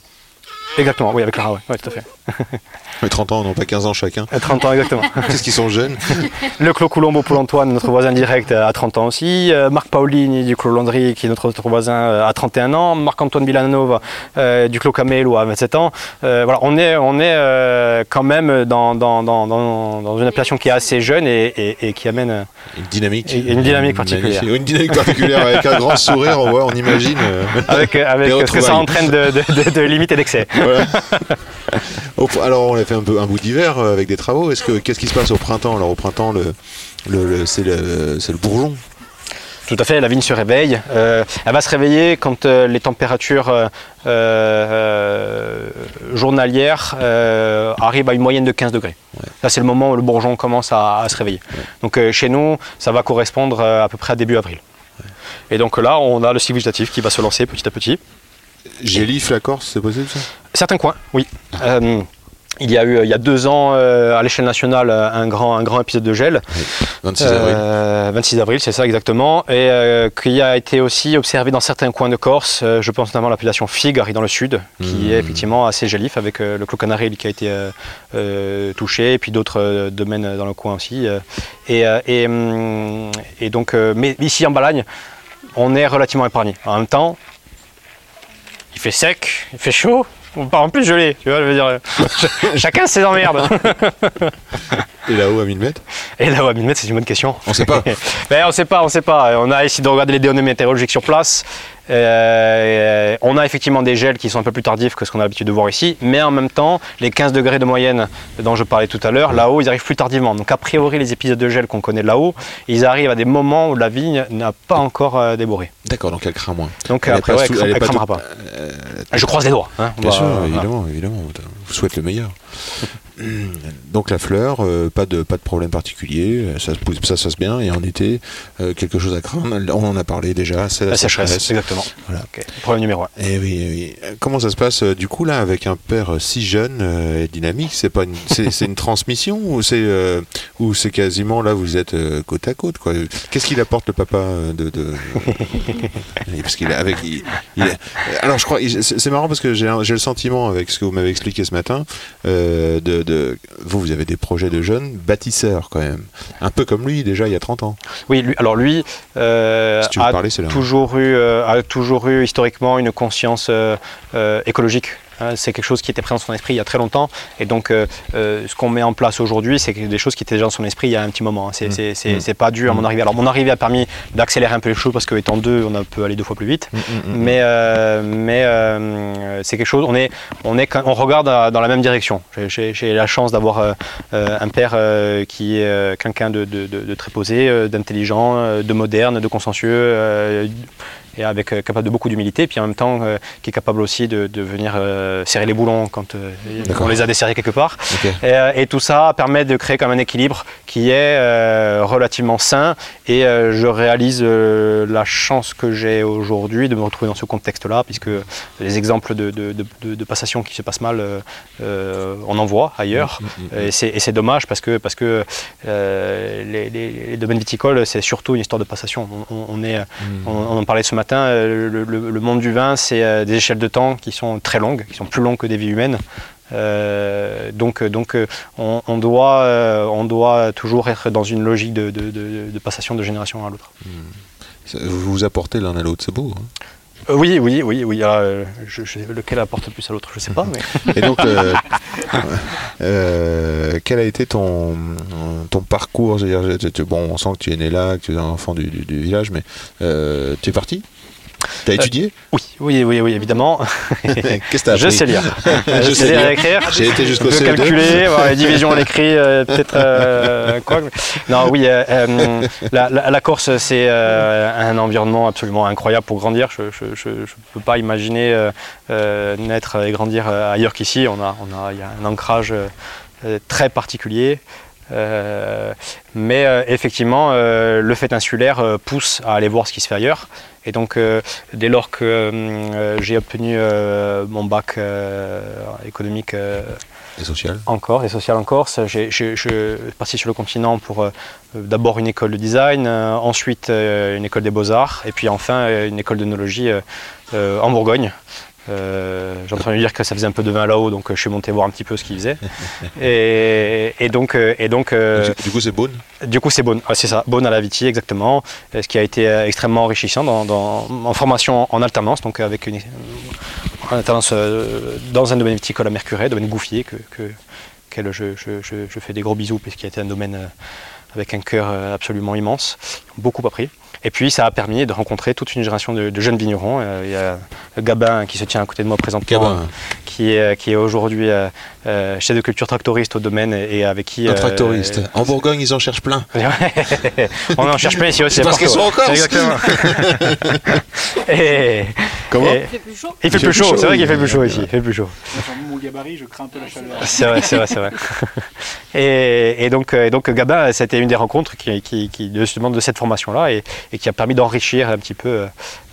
Exactement, oui, avec Clara, oui, ouais, tout à fait. Mais 30 ans, non pas 15 ans chacun. À 30 ans, exactement. Qu'est-ce qu'ils sont jeunes Le Clos Coulombo pour Antoine, notre voisin direct, à 30 ans aussi. Euh, Marc Paolini du Clos Landry, qui est notre autre voisin, euh, à 31 ans. Marc-Antoine Villanova euh, du Clos Camelo à 27 ans. Euh, voilà, on est, on est euh, quand même dans, dans, dans, dans, une appellation qui est assez jeune et, et- et qui amène. euh, Une dynamique. Et une dynamique particulière. Une dynamique particulière avec un grand sourire, on voit, on imagine. euh, Avec, euh, avec ce que ça entraîne de, de, de, de limites et d'excès. voilà. Alors on a fait un peu un bout d'hiver euh, avec des travaux. Est-ce que qu'est-ce qui se passe au printemps Alors au printemps, le, le, le- c'est le, bourgeon. Tout à fait, la vigne se réveille. Euh, elle va se réveiller quand euh, les températures euh, journalières arrivent à une moyenne de 15 degrés. Là, c'est le moment où le bourgeon commence à, à se réveiller. Donc chez nous, ça va correspondre à peu près à début avril. Et donc là, on a le cycle végétatif qui va se lancer petit à petit. Gélif la Corse, c'est possible ça? Certains coins, oui. Euh, il y a eu, il y a deux ans, euh, à l'échelle nationale, un grand, un grand épisode de gel. 26 avril. Euh, 26 avril, c'est ça exactement, et euh, qui a été aussi observé dans certains coins de Corse. Euh, je pense notamment à l'appellation Figari dans le sud, qui Mhm. est effectivement assez gelif avec euh, le Clos Canaril qui a été euh, euh, touché, et puis d'autres euh, domaines dans le coin aussi. euh. et, euh, et, hum, et donc, euh, mais ici en Balagne, on est relativement épargné. En même temps, il fait sec, il fait chaud. En plus gelé, tu vois, je veux dire, chacun ses emmerdes. Et là-haut à 1000 mètres Et là, à 1000 mètres, c'est une bonne question. On sait pas. Ben, on sait pas, on sait pas. On a essayé de regarder les données météorologiques sur place. Euh, on a effectivement des gels qui sont un peu plus tardifs que ce qu'on a l'habitude de voir ici, mais en même temps, les 15 degrés de moyenne dont je parlais tout à l'heure, là-haut, ils arrivent plus tardivement. Donc a priori, les épisodes de gel qu'on connaît là-haut, ils arrivent à des moments où la vigne n'a pas encore euh, déboré. D'accord, donc elle craint moins. Donc Elle après, ouais, sous- elle, elle est elle pas cramera pas. Je croise les doigts. hein. Bien sûr, évidemment, évidemment. Vous souhaite le meilleur. Donc la fleur, euh, pas de pas de problème particulier, ça se pousse- ça se passe bien. Et en été, euh, quelque chose à craindre. On en a parlé déjà. C'est La sécheresse, exactement. Voilà. Problème numéro un. Eh oui, eh oui. Comment ça se passe euh, du coup là avec un père si jeune et dynamique? C'est pas une, c'est, c'est une transmission ou c'est euh, ou c'est quasiment là vous êtes côte à côte quoi? Qu'est-ce qu'il apporte le papa de, de... Et parce qu'il est avec il- il est- alors je crois c'est, marrant parce que j'ai, j'ai le sentiment avec ce que vous m'avez expliqué ce matin euh, de, de vous vous avez des projets de jeunes bâtisseurs quand même un peu comme lui déjà il y a 30 ans. Oui, lui- alors lui euh, Si a parler toujours eu, euh, a toujours eu historiquement une conscience écologique. Hein, c'est quelque chose qui était présent dans son esprit il y a très longtemps. Et donc, euh, euh, ce qu'on met en place aujourd'hui, c'est des choses qui étaient déjà dans son esprit il y a un petit moment. hein. C'est, c'est- c'est- Mm. c'est pas dû à mon arrivée. Alors, mon arrivée a permis d'accélérer un peu les choses parce qu'étant deux, on a- peut aller deux fois plus vite. Mm, mm, mm. Mais, euh, mais c'est quelque chose, on, est, on, est, on regarde à- dans la même direction. J'ai- la chance d'avoir un père qui est quelqu'un de, de- de- de très posé, d'intelligent, de moderne, de consciencieux. Et avec euh, capable de beaucoup d'humilité, puis en même temps euh, qui est capable aussi de, de venir euh, serrer les boulons quand on les a desserrés quelque part. Et, et tout ça permet de créer comme un équilibre qui est relativement sain. Et je réalise la chance que j'ai aujourd'hui de me retrouver dans ce contexte-là, puisque les exemples de, de, de- passation qui se passent mal, on en voit ailleurs. Mm, mm, mm. Et c'est dommage parce que, parce que les, les- les domaines viticoles, c'est surtout une histoire de passation. On, est, on, on en parlait ce matin, euh, le, le- le monde du vin, c'est euh, des échelles de temps qui sont très longues, qui sont plus longues que des vies humaines. Euh, donc, donc on, on doit, euh, on doit toujours être dans une logique de, de- de- de passation de génération à l'autre. Ça- Vous vous apportez l'un à l'autre, c'est beau. hein. Euh, oui, oui, oui, oui. alors, je, je- lequel apporte le plus à l'autre, je sais pas, mais Et donc, quel a été ton, ton parcours? Dire, Bon, on sent que tu es né là, que tu es un enfant du, du- du village, mais tu es parti? Tu as étudié? oui, oui, oui, oui, évidemment. Qu'est-ce que tu as je sais lire. Je je sais lire et écrire. J'ai été Je jusqu'au peux CE2. calculer, voir les divisions à l'écrit, euh, peut-être euh, quoi. Non, oui, euh, euh, la, la- la Corse, c'est euh, un environnement absolument incroyable pour grandir. Je ne peux pas imaginer euh, euh, naître et grandir euh, ailleurs qu'ici. On a, on a, il y a un ancrage euh, euh, très particulier. Euh, mais euh, effectivement, euh, le fait insulaire pousse à aller voir ce qui se fait ailleurs. Et donc, dès lors que j'ai obtenu mon bac économique Et social en Corse et social en Corse, je suis parti sur le continent pour euh, d'abord une école de design, euh, ensuite euh, une école des beaux-arts, et puis enfin une école d'œnologie en Bourgogne. Euh, J'ai entendu dire que ça faisait un peu de vin là-haut, donc euh, je suis monté voir un petit peu ce qu'ils faisaient. Et, et donc, euh, et donc euh, Du coup, c'est Beaune du coup, c'est Beaune, Ouais, c'est ça, Beaune à la Viti, exactement. Ce qui a été extrêmement enrichissant dans, dans- en formation en alternance, donc avec une en alternance dans un domaine viticole à Mercuret, domaine Gouffier, que, je, je- je- je fais des gros bisous, puisqu'il a été un domaine avec un cœur absolument immense. Beaucoup appris. Et puis, ça a permis de rencontrer toute une génération de, de jeunes vignerons. Euh, Il y a Gabin qui se tient à côté de moi présentement, Gabin. qui est, qui est aujourd'hui euh, chef de culture tractoriste au domaine et avec qui. Un euh, tractoriste. En Bourgogne, ils en cherchent plein. on en cherche plein ici aussi. Parce qu'ils sont en Corse. Exactement. et, Comment et- Il fait plus chaud il fait plus chaud, c'est vrai qu'il fait plus chaud ici. Il fait plus chaud. Mon gabarit, je crains un peu la chaleur. C'est vrai, c'est vrai, c'est vrai. Et, et donc, euh, et donc Gabin, c'était une des rencontres qui, qui, qui- de, justement de cette formation-là et, et qui a permis d'enrichir un petit peu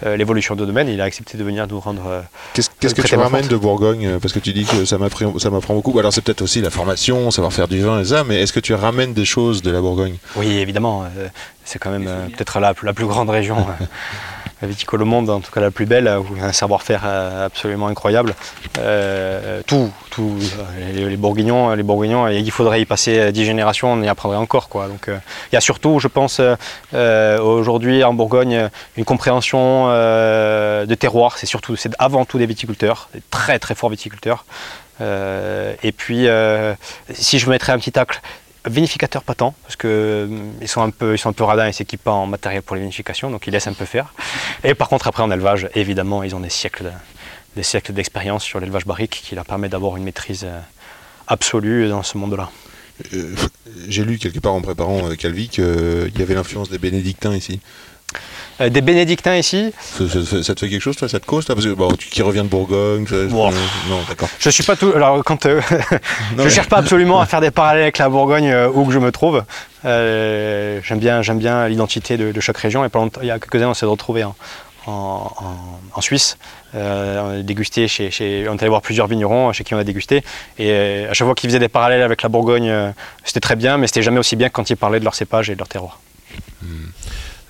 euh, l'évolution de domaine. Il a accepté de venir nous rendre. euh, Qu'est-ce que tu ramènes de Bourgogne? Parce que tu dis que ça m'apprend ça m'apprend beaucoup. Alors, c'est peut-être aussi la formation, savoir faire du vin et ça, mais est-ce que tu ramènes des choses de la Bourgogne? Oui, évidemment. euh, c'est quand même euh, peut-être la, la plus grande région euh, viticole au monde, en tout cas la plus belle, où il y a un savoir-faire absolument incroyable. Euh, tout, tout. Les, Bourguignons, les Bourguignons, il faudrait y passer euh, dix générations, on y apprendrait encore. Quoi. Donc, euh, il y a surtout, je pense, euh, aujourd'hui en Bourgogne, une compréhension de terroir. C'est surtout, c'est avant tout des viticulteurs, des très très forts viticulteurs. Euh, et puis, euh, si je mettrais un petit tacle, vinificateurs pas tant, parce que euh, sont un peu, ils sont un peu radins, ils s'équipent pas en matériel pour les vinifications, donc ils laissent un peu faire. Et par contre, après en élevage, évidemment, ils ont des siècles, de- des siècles d'expérience sur l'élevage barrique qui leur permet d'avoir une maîtrise absolue dans ce monde-là. J'ai lu quelque part en préparant Calvi qu'il y avait l'influence des bénédictins ici. Euh, des bénédictins ici, Ça, ça- ça- ça te fait quelque chose, toi, ça te cause toi Parce que bon, tu qui reviens de Bourgogne. ça- Bon. non, d'accord. je suis pas tout. Alors quand euh, je cherche pas absolument à faire des parallèles avec la Bourgogne euh, où que je me trouve. Euh, j'aime bien, j'aime bien l'identité de, de chaque région. Et il y a quelques années, on s'est retrouvé en, en- en- en Suisse. On a dégusté chez, chez- on est allé voir plusieurs vignerons chez qui on a dégusté. Et à chaque fois qu'ils faisaient des parallèles avec la Bourgogne, c'était très bien, mais c'était jamais aussi bien que quand ils parlaient de leur cépage et de leur terroir.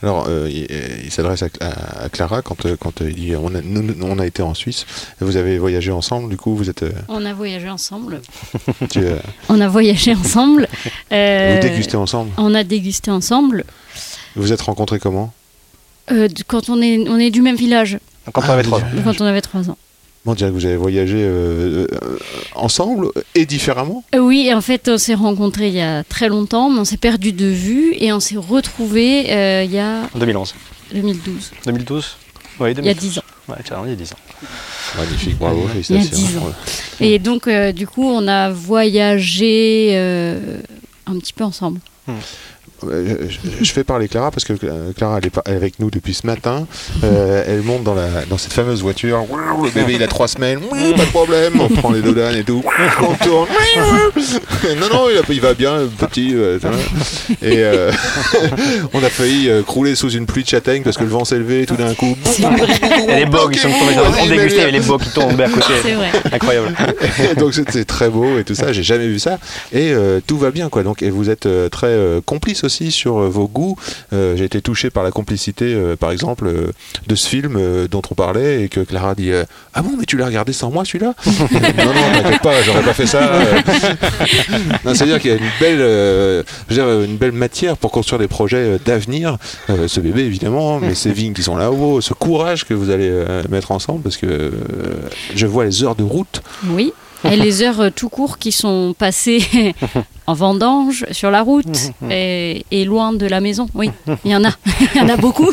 Alors, euh, il, il s'adresse à, à- à Clara quand, euh, quand euh, il dit on a, nous, nous, on a été en Suisse. Vous avez voyagé ensemble, du coup, vous êtes. euh, On a voyagé ensemble. tu, euh, On a voyagé ensemble. Euh, vous dégustez ensemble. On a dégusté ensemble. Vous vous êtes rencontrés comment Euh, quand on est, on est du même village, Quand on Ah, avait trois ans. quand on avait trois ans. Bon, on dirait que vous avez voyagé euh, euh, ensemble et différemment? Euh, oui, en fait, on s'est rencontrés il y a très longtemps, mais on s'est perdu de vue et on s'est retrouvés euh, il y a En 2011. 2012, 2012 Oui, 2012. il y a 10 ans. Ouais, tiens, il y a 10 ans. Magnifique, bravo, Il y a félicitations. 10 ans. Et donc, euh, du coup, on a voyagé euh, un petit peu ensemble. Euh, Je, je fais parler Clara parce que euh, Clara elle est, pas- elle est avec nous depuis ce matin. Euh, elle monte dans, la, dans cette fameuse voiture. Le bébé il a trois semaines. Oui, pas de problème. On prend les dodanes et tout. On tourne. Non, non, il, a- il va bien, le petit. et euh, on a failli crouler sous une pluie de châtaignes parce que le vent s'est levé tout d'un coup. Et les bogues, ils sont tombés on dégustait, les bogues qui tombaient à côté. C'est vrai. Incroyable. donc c'était très beau et tout ça. J'ai jamais vu ça. Et euh, tout va bien quoi. Donc et vous êtes très euh, complices aussi aussi sur euh, vos goûts. Euh, J'ai été touché par la complicité, euh, par exemple, euh, de ce film euh, dont on parlait et que Clara dit euh, Ah bon, mais tu l'as regardé sans moi celui-là? Non, non, t'inquiète pas, j'aurais pas fait ça. C'est-à-dire qu'il y a une belle, euh, je veux dire, une belle matière pour construire des projets euh, d'avenir. Euh, ce bébé, évidemment, mais ces vignes qui sont là-haut, ce courage que vous allez euh, mettre ensemble, parce que euh, je vois les heures de route. Oui. Et les heures euh, tout court qui sont passées en vendange, sur la route et, et loin de la maison. Oui, il y en a. Il y en a beaucoup.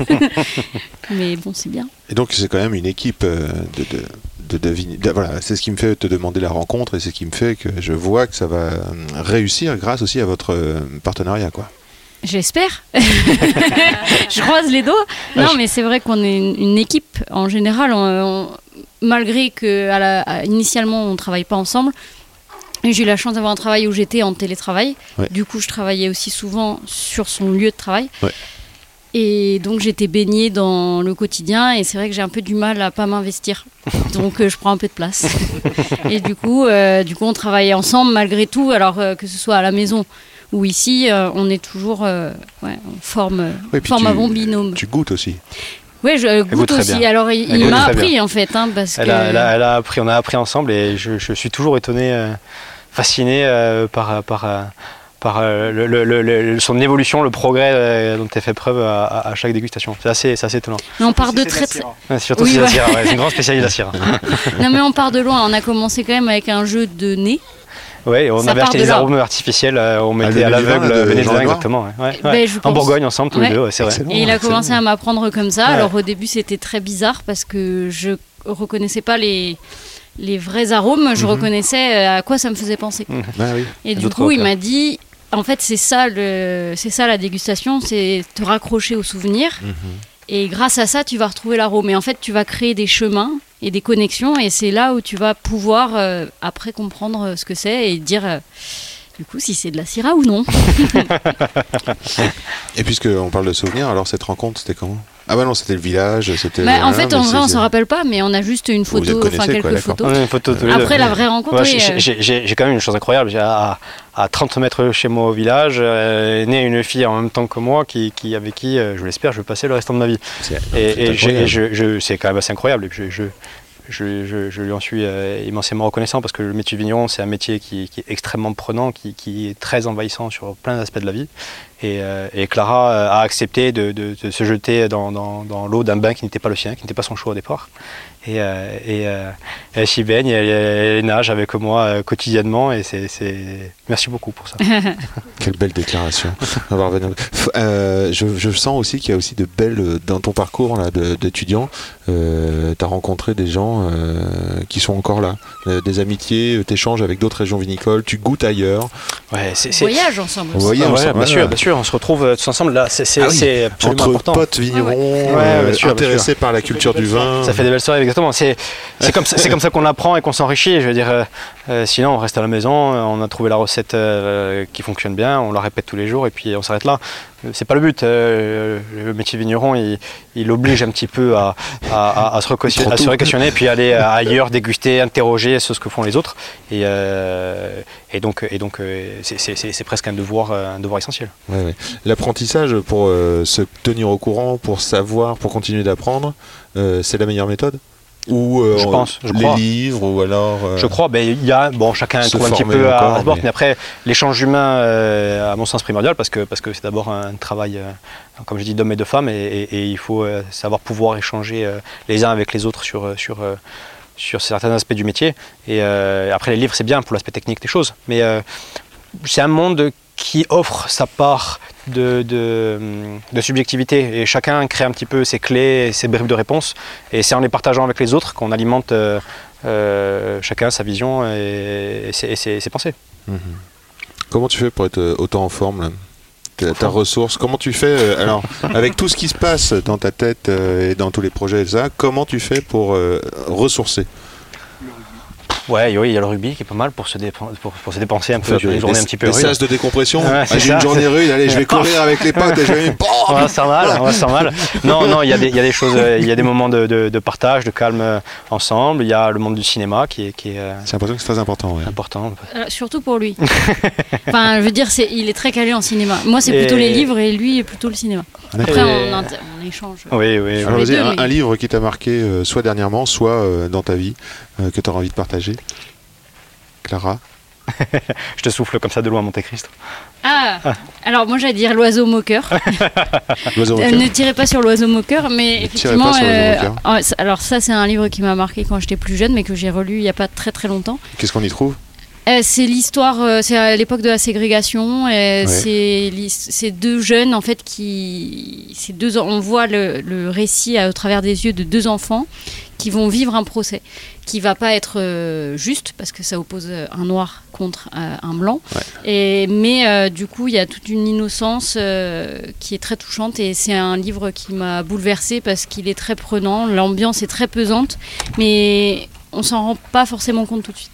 Mais bon, c'est bien. Et donc, c'est quand même une équipe euh, de. de de, de vignes- de- voilà, c'est ce qui me fait te demander la rencontre et c'est ce qui me fait que je vois que ça va euh, réussir grâce aussi à votre partenariat quoi. J'espère. je croise les doigts. Non, mais c'est vrai qu'on est une, une équipe en général. on- on- malgré que à la- à- initialement on travaille pas ensemble, j'ai eu la chance d'avoir un travail où j'étais en télétravail. Ouais. Du coup, je travaillais aussi souvent sur son lieu de travail. Ouais. Et donc j'étais baignée dans le quotidien et c'est vrai que j'ai un peu du mal à pas m'investir. Donc euh, je prends un peu de place. et du coup, euh, du coup on travaille ensemble malgré tout. Alors euh, que ce soit à la maison ou ici, euh, on est toujours euh, ouais, on forme, Oui, forme tu- un bon binôme. Tu goûtes aussi. Oui, je euh, goûte aussi. bien. Alors il, m'a appris en fait, hein, parce Elle que a, elle a- elle a appris, on a appris ensemble et je, je suis toujours étonné, euh, fasciné euh, par, par, par euh, le- le- le- le- son évolution, le progrès euh, dont elle fait preuve à, à- à chaque dégustation. C'est assez, c'est assez étonnant. mais on part de très. Ouais, surtout Oui, si c'est la ouais. Syrah, ouais, c'est une grande spécialiste de la Syrah. Non mais on part de loin. On a commencé quand même avec un jeu de nez. Ouais, on Ça avait acheté de des là. arômes artificiels, euh, on Ah, mettait à l'aveugle euh, Lenoir exactement. ouais, ouais, Ben, je En pense- Bourgogne ensemble tous Ouais. les deux, ouais, c'est vrai. Excellent. Et il a excellent. commencé à m'apprendre comme ça. Ouais. Alors au début c'était très bizarre parce que je reconnaissais pas les les vrais arômes. Je Mhm. reconnaissais euh, à quoi ça me faisait penser. Ah oui. Et du coup, il m'a dit, en fait, c'est ça, le, c'est ça la dégustation, c'est te raccrocher aux souvenirs. Mhm. Et grâce à ça, tu vas retrouver l'arôme. Et en fait, tu vas créer des chemins et des connexions. Et c'est là où tu vas pouvoir euh, après comprendre euh, ce que c'est et dire, euh, du coup, si c'est de la Syrah ou non. Et puisque on parle de souvenirs, alors cette rencontre c'était comment Ah bah non, c'était le village, c'était. Bah, en fait, en vrai, on s'en rappelle pas, mais on a juste une photo, enfin quelques quoi, photos. Une photo. Après, la vraie rencontre, Ouais, oui, j'ai- euh, j'ai- quand même une chose incroyable. J'ai à, à 30 mètres chez moi au village, euh, est née une fille en même temps que moi, qui, qui avec qui, euh, je l'espère, je vais passer le restant de ma vie. C'est- Et, c'est et j'ai- incroyable. je- je- c'est quand même assez incroyable. Et puis je, je, lui en suis euh, immensément reconnaissant parce que le métier de vigneron, c'est un métier qui, est extrêmement prenant, qui, est très envahissant sur plein d'aspects de la vie. Et, euh, Clara euh, a accepté de, se jeter dans, l'eau d'un bain qui n'était pas le sien, qui n'était pas son choix au départ. Et, elle s'y baigne, elle, nage avec moi quotidiennement. Et c'est, merci beaucoup pour ça. Quelle belle déclaration. Je, je sens aussi qu'il y a aussi de belles dans ton parcours d'étudiant. Euh, tu as rencontré des gens euh, qui sont encore là, Euh, des amitiés, euh, t'échanges avec d'autres régions vinicoles, tu goûtes ailleurs. Ouais, c'est, c'est- voyage ensemble. On aussi. voyage Ah ouais, ensemble, bien sûr, bien sûr, on se retrouve tous ensemble là. C'est, c'est, Ah oui, c'est absolument Entre important. potes vignerons, euh, sûr, intéressés par la culture du vin. Ça fait des belles soirées, exactement. C'est, c'est, comme, ça, c'est comme ça qu'on apprend et qu'on s'enrichit. Je veux dire, euh, sinon, on reste à la maison, on a trouvé la recette euh, qui fonctionne bien, on la répète tous les jours et puis on s'arrête là. C'est pas le but. euh, le métier de vigneron, il, il oblige un petit peu à, à- à- à se, requestionner, puis aller ailleurs, déguster, interroger sur ce que font les autres. Et, euh, et donc, et donc euh, c'est, presque un devoir, un devoir essentiel. Ouais, ouais. L'apprentissage pour euh, se tenir au courant, pour savoir, pour continuer d'apprendre, c'est la meilleure méthode? Ou euh, Je pense, je les crois. livres, ou alors. euh, Je crois, ben, il y a, bon, chacun trouve un petit peu à- encore, à, se bord, mais- mais... après, l'échange humain, euh, à mon sens, primordial, parce que parce que c'est d'abord un travail, euh, comme je dis, d'hommes et de femmes, et, et- et il faut euh, savoir pouvoir échanger les uns avec les autres sur, sur, sur certains aspects du métier. Et après, les livres, c'est bien pour l'aspect technique des choses, mais c'est un monde qui offre sa part de, de, de subjectivité. Et chacun crée un petit peu ses clés, ses bribes de réponse et c'est en les partageant avec les autres qu'on alimente euh, euh, chacun sa vision et, et ses, et ses- ses pensées. Mhm. Comment tu fais pour être euh, autant en forme là? Ta, ta ressource, comment tu fais euh, alors avec tout ce qui se passe dans ta tête euh, et dans tous les projets et ça, comment tu fais pour euh, ressourcer? Ouais, oui, il y a le rugby qui est pas mal pour se, dépen- pour, pour se dépenser un peu une journée des- un petit peu des rude. de décompression. Ah, c'est J'ai une journée rude, allez, je vais courir avec les potes et je vais. On va se mal, on va se mal. Non, non, il y a des, il y a des choses, euh, il y a des moments de, de- de partage, de calme euh, ensemble. Il y a le monde du cinéma qui est, qui est euh, que c'est très important. ouais. important. Euh, surtout pour lui. enfin, je veux dire, c'est, il est très calé en cinéma. Moi, c'est plutôt Et- les livres et lui, plutôt le cinéma. Après, on, échange. Oui, oui. Alors deux, un, mais- un livre qui t'a marqué euh, soit dernièrement, soit euh, dans ta vie, euh, que tu auras envie de partager. Clara Je te souffle comme ça de loin à Monte Cristo. Ah, alors moi, j'allais dire l'oiseau moqueur. L'oiseau ne tirez pas sur l'oiseau moqueur, mais Ne effectivement. pas sur l'oiseau moqueur. ah, c'est- alors, ça, c'est un livre qui m'a marqué quand j'étais plus jeune, mais que j'ai relu il n'y a pas très très longtemps. Qu'est-ce qu'on y trouve? C'est l'histoire, euh, c'est à l'époque de la ségrégation. euh, C'est l'his- c'est deux jeunes en fait qui, deux, on voit le, le récit à- au travers des yeux de deux enfants qui vont vivre un procès qui va pas être euh, juste parce que ça oppose euh, un noir contre euh, un blanc. Et mais euh, du coup, il y a toute une innocence euh, qui est très touchante et c'est un livre qui m'a bouleversée parce qu'il est très prenant. L'ambiance est très pesante, mais on s'en rend pas forcément compte tout de suite.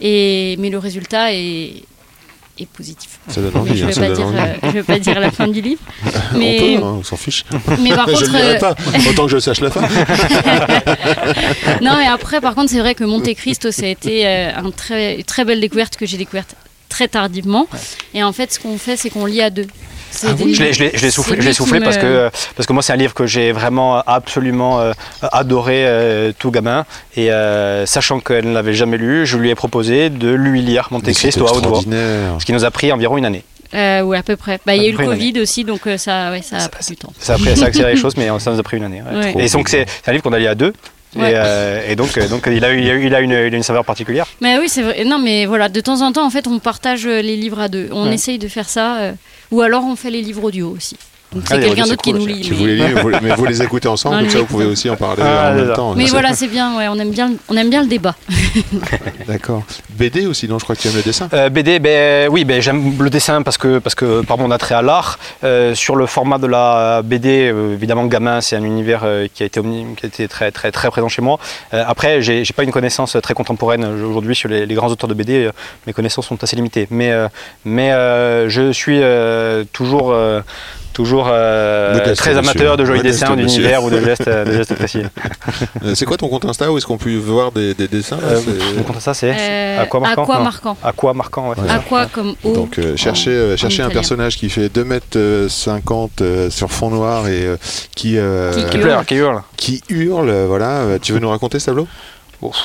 Et, mais le résultat est, est positif. Ça donne envie. je hein, ne dire, envie. euh, je vais pas dire la fin du livre. Mais, On peut, hein, on s'en fiche. mais par je contre, ne le dirai euh, pas, autant que je sache la fin. non, mais après, par contre, c'est vrai que Monte Cristo, ça a été euh, un très, une très belle découverte que j'ai découverte très tardivement. Et en fait, ce qu'on fait, c'est qu'on lit à deux. Ah oui, Je l'ai- je soufflé, me- parce, que, parce que moi, c'est un livre que j'ai vraiment absolument euh, adoré euh, tout gamin. Et euh, sachant qu'elle ne l'avait jamais lu, je lui ai proposé de lui lire Monte Mais c'est Cristo à haute voix. Ce qui nous a pris environ une année. Euh, ouais, à peu près. Bah, il y a eu le Covid aussi, donc euh, ça, ouais, ça a Ça- pris du temps. Ça a, pris, ça a accéléré les choses, mais ça nous a pris une année. ouais. Ouais. Et donc, c'est un livre qu'on a lu à deux. Ouais. Et, euh, et donc, euh, donc il, a, eu- il, a, eu- il a une, il a une saveur particulière. Mais oui, c'est vrai. Non, mais voilà, de temps en temps, en fait, on partage euh, les livres à deux. On Ouais. essaye de faire ça. euh, ou alors, on fait les livres audio aussi. Donc, Ah, c'est les quelqu'un d'autre qui nous lit. Si mais- vous les vous les- mais vous les écoutez ensemble, Ah, comme ça vous pouvez aussi en parler Ah, en même temps. Mais Ça, voilà, c'est bien, ouais, on aime bien, on aime bien le débat. D'accord. BD aussi, non Je crois que tu aimes le dessin. Euh, BD, ben, oui, ben, j'aime le dessin parce que, parce que par mon attrait à l'art. Euh, sur le format de la BD, euh, évidemment, gamin, c'est un univers euh, qui a été, omni- qui a été très, très, très présent chez moi. Euh, après, j'ai j'ai pas une connaissance très contemporaine aujourd'hui sur les, les grands auteurs de BD. euh, mes connaissances sont assez limitées. Mais, euh, mais euh, je suis euh, toujours. Toujours euh, Modeste, très amateur de jolis dessins, d'univers ou de gestes, de gestes précis. Euh, C'est quoi ton compte Insta où est-ce qu'on peut voir des, des dessins là Euh, C'est- mon compte à ça, c'est Euh, Aqua marquant. Aqua Non. marquant. Aqua marquant, ouais. c'est Ouais. ça. Aqua comme eau. Donc euh, cherchez, euh, cherchez un italien. personnage qui fait 2m50 euh, sur fond noir et euh, qui, euh, Qui Qui hurle. pleure, qui hurle. qui hurle. Voilà. Tu veux nous raconter ce tableau?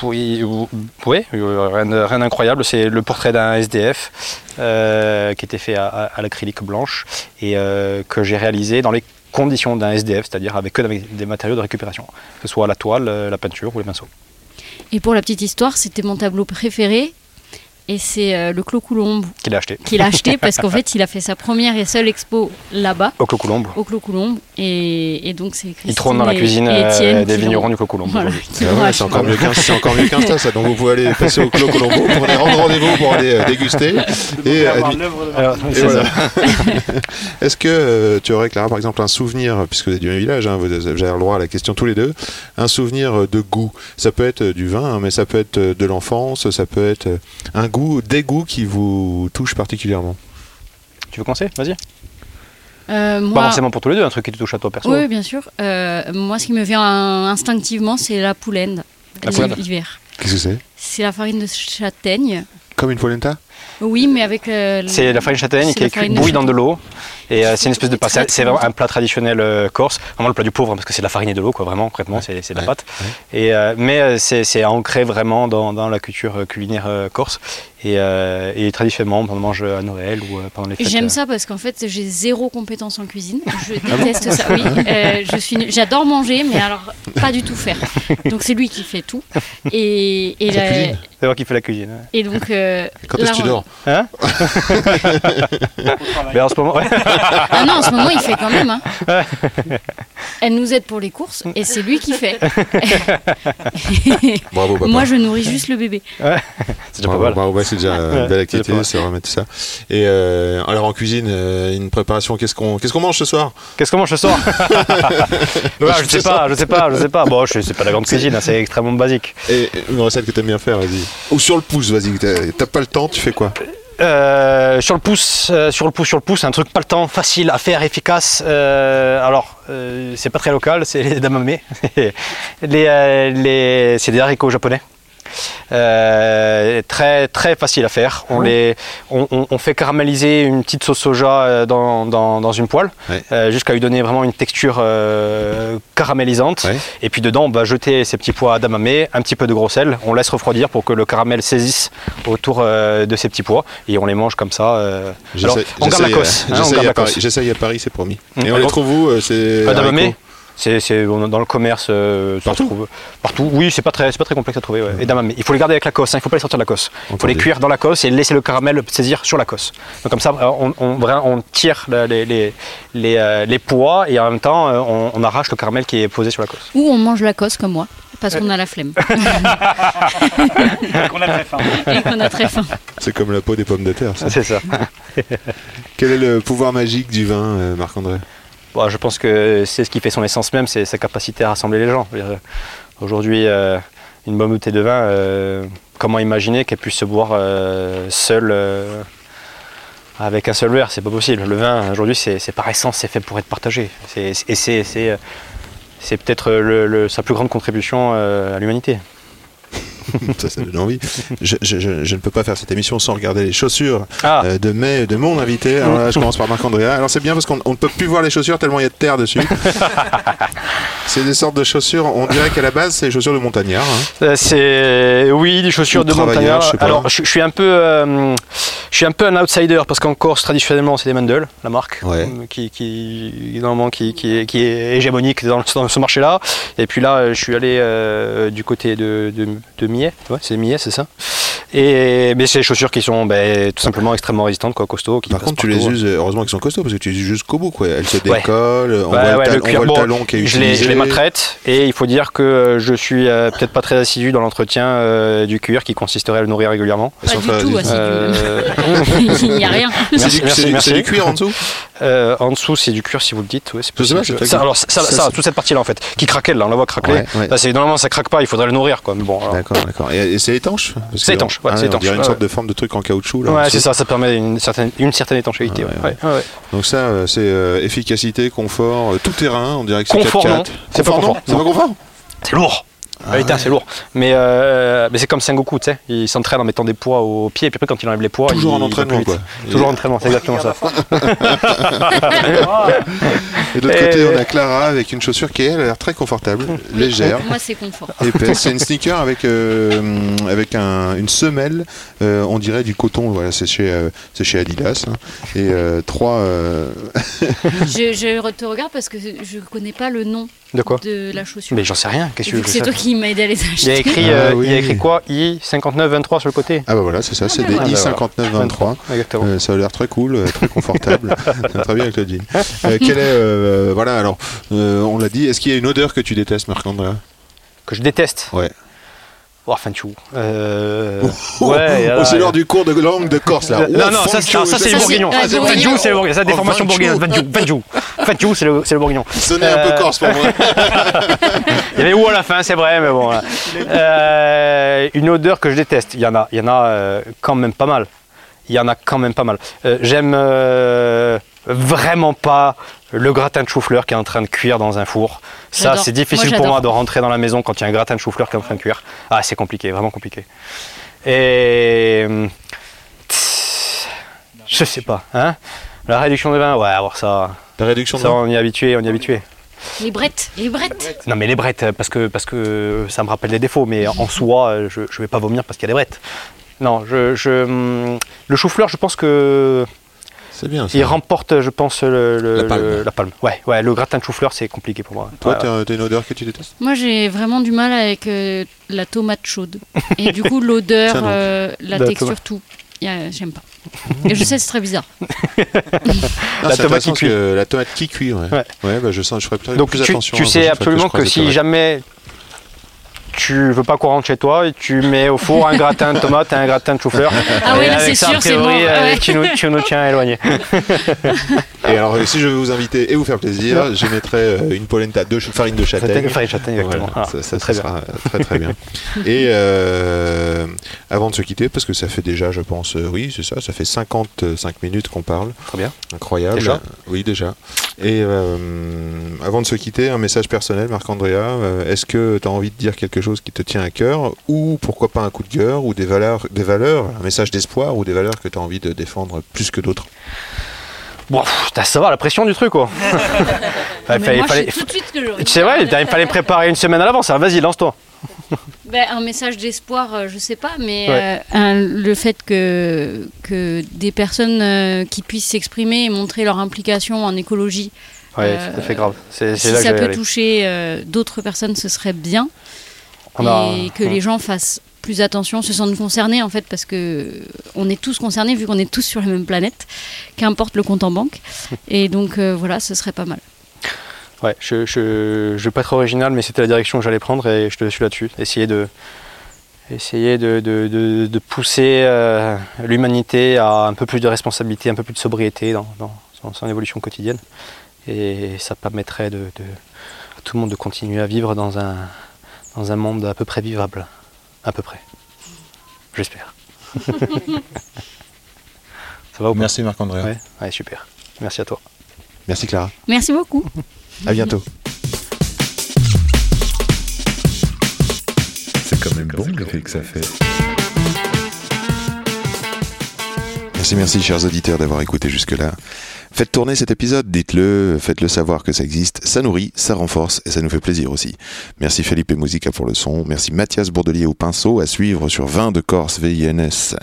Oui, ou- oui, rien d'incroyable. C'est le portrait d'un SDF euh, qui était fait à, à- l'acrylique blanche et euh, que j'ai réalisé dans les conditions d'un SDF, c'est-à-dire avec que des matériaux de récupération, que ce soit la toile, euh, la peinture ou les pinceaux. Et pour la petite histoire, c'était mon tableau préféré. Et c'est euh, le Clos Coulombe Qu'il a acheté qu'il a acheté parce qu'en fait, il a fait sa première et seule expo là-bas, au Cocolombe. au Clos Coulombe. Et, et donc, c'est Christine Il trône dans la et- cuisine et euh, Étienne des vignerons du Cocolombe. Voilà, aujourd'hui. qui Ah ouais. C'est encore mieux qu'un c'est encore mieux qu'Insta ça. Donc vous pouvez aller passer au Clos Colombo pour aller rendre rendez-vous pour aller euh, déguster. Et, Et euh, Alors, c'est voilà. ça. Est-ce que euh, tu aurais, Clara, par exemple, un souvenir, puisque vous êtes du même village, hein, vous avez le droit à la question tous les deux, un souvenir euh, de goût? Ça peut être euh, du vin, hein, mais ça peut être euh, de l'enfance, ça peut être euh, un goût, des goûts qui vous touchent particulièrement. Tu veux commencer? Vas-y. Euh, Pas forcément pour tous les deux, un truc qui te touche à toi perso. oui, bien sûr. Euh, moi, ce qui me vient instinctivement, c'est la poulaine La poulaine. l'hiver. Qu'est-ce que c'est? C'est la farine de châtaigne. Comme une polenta? Oui, mais avec. euh, C'est la farine châtaigne c'est qui est cuite de bouillie dans de châtaigne. l'eau. Et euh, c'est une espèce de c'est vraiment un plat traditionnel euh, corse, vraiment le plat du pauvre hein, parce que c'est de la farine et de l'eau quoi, vraiment concrètement c'est c'est de la Ouais, pâte. Et euh, mais euh, c'est ancré vraiment dans, dans la culture culinaire euh, corse et, euh, et traditionnellement on mange à Noël ou euh, pendant les fêtes. J'aime euh. ça parce qu'en fait j'ai zéro compétence en cuisine. Je Ah déteste ça. Oui, euh, je suis. nulle. J'adore manger, mais alors pas du tout faire. Donc c'est lui qui fait tout. Et et, Ça la- cuisine C'est moi qui fais la cuisine. ouais. et donc. euh, Quand est-ce que tu dors Hein travail. Ben, en ce moment, ouais. Ah non, en ce moment, il fait quand même. hein. Elle nous aide pour les courses et c'est lui qui fait. Bravo, papa. Moi, je nourris juste le bébé. C'est déjà pas Bravo, mal. bravo, ouais, c'est déjà une belle activité, pas mal. c'est vraiment tout ça. Et euh, alors en cuisine, euh, une préparation, qu'est-ce qu'on qu'est-ce qu'on mange ce soir? Qu'est-ce comment je sors Ouais, Je sais pas, je sais pas, je sais pas. Bon, c'est pas la grande cuisine, hein, c'est extrêmement basique. Et une recette que t'aimes bien faire, vas-y. Ou sur le pouce, vas-y. T'as pas le temps, tu fais quoi? Euh, sur le pouce, euh, sur le pouce, sur le pouce, un truc pas le temps, facile à faire, efficace. Euh, alors, euh, c'est pas très local, c'est les damame. les, euh, les, c'est des haricots japonais. Euh, très très facile à faire. On, les, on, on- on fait caraméliser une petite sauce soja euh, dans, dans, dans une poêle euh, jusqu'à lui donner vraiment une texture euh, caramélisante. Et puis dedans, on va jeter ces petits pois d'amamé, un petit peu de gros sel. On laisse refroidir pour que le caramel saisisse autour de ces petits pois et on les mange comme ça. Alors, on garde la cosse. hein, J'essaye à Paris, à c'est promis. Mm. Et on les trouve où C'est Pas d'amamé haricots? C'est, c'est on- dans le commerce, euh, ça se Partout trouve partout. Oui, c'est pas très, c'est pas très complexe à trouver. ouais. Et. Il faut les garder avec la cosse. hein, il faut pas les sortir de la cosse. Il faut les cuire dans la cosse et laisser le caramel saisir sur la cosse. Donc comme ça, euh, on, on, tire les, les, les, euh, les pois et en même temps, on, on arrache le caramel qui est posé sur la cosse. Ou on mange la cosse comme moi, parce qu'on a la flemme qu'on a très faim. et qu'on a très faim. C'est comme la peau des pommes de terre. ça. C'est ça. Quel est le pouvoir magique du vin, euh, Marc-André? Je pense que c'est ce qui fait son essence même, c'est sa capacité à rassembler les gens. Aujourd'hui, euh, une bonne bouteille de vin, euh, comment imaginer qu'elle puisse se boire euh, seule avec un seul verre? C'est pas possible. Le vin, aujourd'hui, c'est par essence, c'est fait pour être partagé. Et c'est peut-être sa plus grande contribution à l'humanité. Ça, ça donne envie. Je, je- je- je ne peux pas faire cette émission sans regarder les chaussures Ah, euh, de, mes, de mon invité. Alors là, je commence par Marc-André. Alors c'est bien parce qu'on on ne peut plus voir les chaussures tellement il y a de terre dessus. c'est des sortes de chaussures, on dirait qu'à la base, c'est les chaussures de montagnard. hein. Euh, C'est oui, des chaussures Ou de montagnard. je sais pas. Alors, je, suis un peu, euh, je suis un peu un outsider parce qu'en Corse traditionnellement c'est des Mendel, la marque, Ouais. qui, qui normalement qui, qui, est, qui est hégémonique dans, dans ce marché-là. Et puis là, je suis allé euh, du côté de, de, de Millet. Ouais, c'est Millet, c'est ça. Et mais c'est des chaussures qui sont ben, tout simplement extrêmement résistantes, quoi, costauds. Qui Par contre, tu les partout. uses, euh, heureusement qu'ils sont costauds parce que tu les uses jusqu'au bout. Quoi. Elles se Ouais. décollent, on Ouais, voit, ouais, le, le ta- on cuir, voit le talon qui est je les, utilisé. je les maltraite et il faut dire que je suis euh, peut-être pas très assidu dans l'entretien euh, du cuir qui consisterait à le nourrir régulièrement. Pas du pas- tout assidu. Euh, Il n'y a rien. C'est du, cuir en dessous Euh, en dessous, c'est du cuir si vous le dites. Ouais, c'est ça, alors, ça, ça, Ça, ça, c'est- toute cette partie-là en fait, qui craquelle, là, on la voit craquer. Normalement ça craque pas, il faudrait le nourrir quoi. Mais bon, alors- D'accord, d'accord. Et, c'est étanche? C'est étanche, ouais, ah, On dirait une sorte de forme de truc en caoutchouc. Là, ouais, c'est ça, ça permet une certaine, une certaine étanchéité. Ouais, ouais. Donc ça, euh, c'est euh, efficacité, confort, euh, tout terrain. On dirait que c'est Confort, 4x4. non. C'est pas confort. C'est pas confort C'est lourd. En réalité, c'est lourd. Mais, euh, mais c'est comme Sengoku, tu sais. Il s'entraîne en mettant des poids aux pieds, et puis après, quand il enlève les poids, Toujours il, en entraînement, quoi. Toujours en entraînement, c'est exactement ça. Et de l'autre Et- côté, on a Clara avec une chaussure qui elle, a l'air très confortable, légère. Moi, c'est confort. épaisse. C'est une sneaker avec, euh, avec un- une semelle, euh, on dirait du coton. Voilà, c'est chez, euh, c'est chez Adidas. hein. Et euh, trois. euh, Je, je te regarde parce que je connais pas le nom De quoi de la chaussure. Mais j'en sais rien. Qu'est-ce que c'est toi qui m'as aidé à les il y, a acheter. écrit, Ah euh, oui. il y a écrit quoi? I 5923 sur le côté? Ah bah voilà, c'est ça, c'est des Ah bah I5923. Exactement. Euh, ça a l'air très cool, euh, très confortable. très bien avec le jean. Euh, quel est, euh, voilà, alors, euh, on l'a dit, est-ce qu'il y a une odeur que tu détestes, Marc-André? Que je déteste? Ouais. Oh, Fanchou. Euh... Oh, ouais, oh, c'est l'heure du cours de langue de Corse, là. Non, Oh, non, ça, ça, ça, c'est ça, le bourguignon. ah, Fanchou, c'est le bourguignon. Oh, bourguignonne. Fanchou. Fanchou, c'est le, c'est le bourguignon. Sonnez un Euh, peu Corse pour moi. Il y avait où à la fin, c'est vrai, mais bon. Euh, une odeur que je déteste. Il y en a, il y en a euh, quand même pas mal. Il y en a quand même pas mal. Euh, J'aime euh, vraiment pas le gratin de chou-fleur qui est en train de cuire dans un four. Ça, c'est difficile Moi, pour moi de rentrer dans la maison quand il y a un gratin de chou-fleur qui est en train de cuire. Ah, c'est compliqué, vraiment compliqué. Et. hum, Je sais pas. Hein la réduction de vin, ouais, alors ça, La réduction de ça vin. on y est habitué, on y est habitué. Les brettes, les brettes. Non mais les brettes, euh, parce que, parce que ça me rappelle des défauts, mais en soi, euh, je ne vais pas vomir parce qu'il y a des brettes. Non, je, je, hum, le chou-fleur, je pense que C'est bien, ça. il remporte, je pense, le, le- La palme. le- la palme. Ouais, ouais, le gratin de chou-fleur, c'est compliqué pour moi. Toi, Ouais, t'as une odeur que tu détestes? Moi, j'ai vraiment du mal avec euh, la tomate chaude. Et du coup, l'odeur, euh, la texture, tomate. tout. J'aime pas. Et je sais, c'est très bizarre. Ah, La c'est tomate qui cuit. que la tomate qui cuit, ouais. Ouais. Ouais, bah, je sens, je ferai plus, Donc plus tu, attention. tu la sais absolument que, si jamais tu veux pas qu'on rentre chez toi, tu mets au four un gratin de tomates et un gratin de chou-fleur. Ah Et oui, c'est sûr, c'est priori, bon, euh, ouais. tu, nous, tu nous tiens éloignés. Et alors, euh, si je veux vous inviter et vous faire plaisir, je mettrai euh, une polenta de farine de châtaigne. Farine châtaigne, exactement. Voilà, Ah, ça, ça, très ça bien. sera très très bien. Et euh, avant de se quitter, parce que ça fait déjà, je pense, euh, oui, c'est ça, ça fait 55 minutes qu'on parle. Très bien. Incroyable. Déjà Oui, déjà. Et euh, avant de se quitter, un message personnel, Marc-Andrea. euh, Est-ce que tu as envie de dire quelque chose qui te tient à cœur Ou pourquoi pas un coup de cœur Ou des valeurs, des valeurs un message d'espoir Ou des valeurs que tu as envie de défendre plus que d'autres Bon, t'as- ça va, la pression du truc, quoi. Mais Ouais, fallait- moi, fallait- je sais tout de suite ce que je. C'est vrai, il fallait préparer une semaine à l'avance. alors Vas-y, lance-toi. Ben, un message d'espoir, euh, je sais pas, mais Ouais. euh, un- le fait que, que des personnes euh, qui puissent s'exprimer et montrer leur implication en écologie, Ouais, Euh, c'est tout à fait grave. C'est si là ça peut aller. toucher euh, d'autres personnes, ce serait bien. A- et que les gens fassent plus attention, se sentent concernés en fait, parce que on est tous concernés vu qu'on est tous sur la même planète, qu'importe le compte en banque. Et donc euh, voilà, ce serait pas mal. Ouais, je, je, je vais pas être original, mais c'était la direction que j'allais prendre et je te suis là-dessus. Essayer de, essayer de, de, de- de pousser euh, l'humanité à un peu plus de responsabilité, un peu plus de sobriété dans, dans, dans son évolution quotidienne. Et ça permettrait de, de- à tout le monde de continuer à vivre dans un, dans un monde à peu près vivable. À peu près. J'espère. ça va ou pas Merci Marc-Andrea. ouais, ouais, super. Merci à toi. Merci Clara. Merci beaucoup. À bientôt. C'est quand même bon l'effet que ça fait. Merci, merci, chers auditeurs, d'avoir écouté jusque-là. Faites tourner cet épisode, dites-le, faites-le savoir que ça existe. Ça nourrit, ça renforce et ça nous fait plaisir aussi. Merci et Musica pour le son. Merci Mathias Bourdelier au pinceau, à suivre sur 20 de Corse, V-I-N-S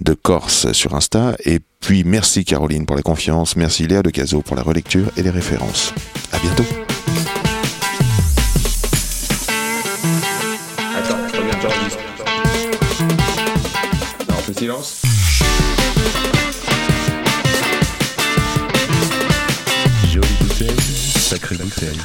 de Corse sur Insta. Et puis merci Caroline pour la confiance. Merci Léa de Caso pour la relecture et les références. À bientôt. Attends, reviens. Non, on fait silence sacrée bouteille.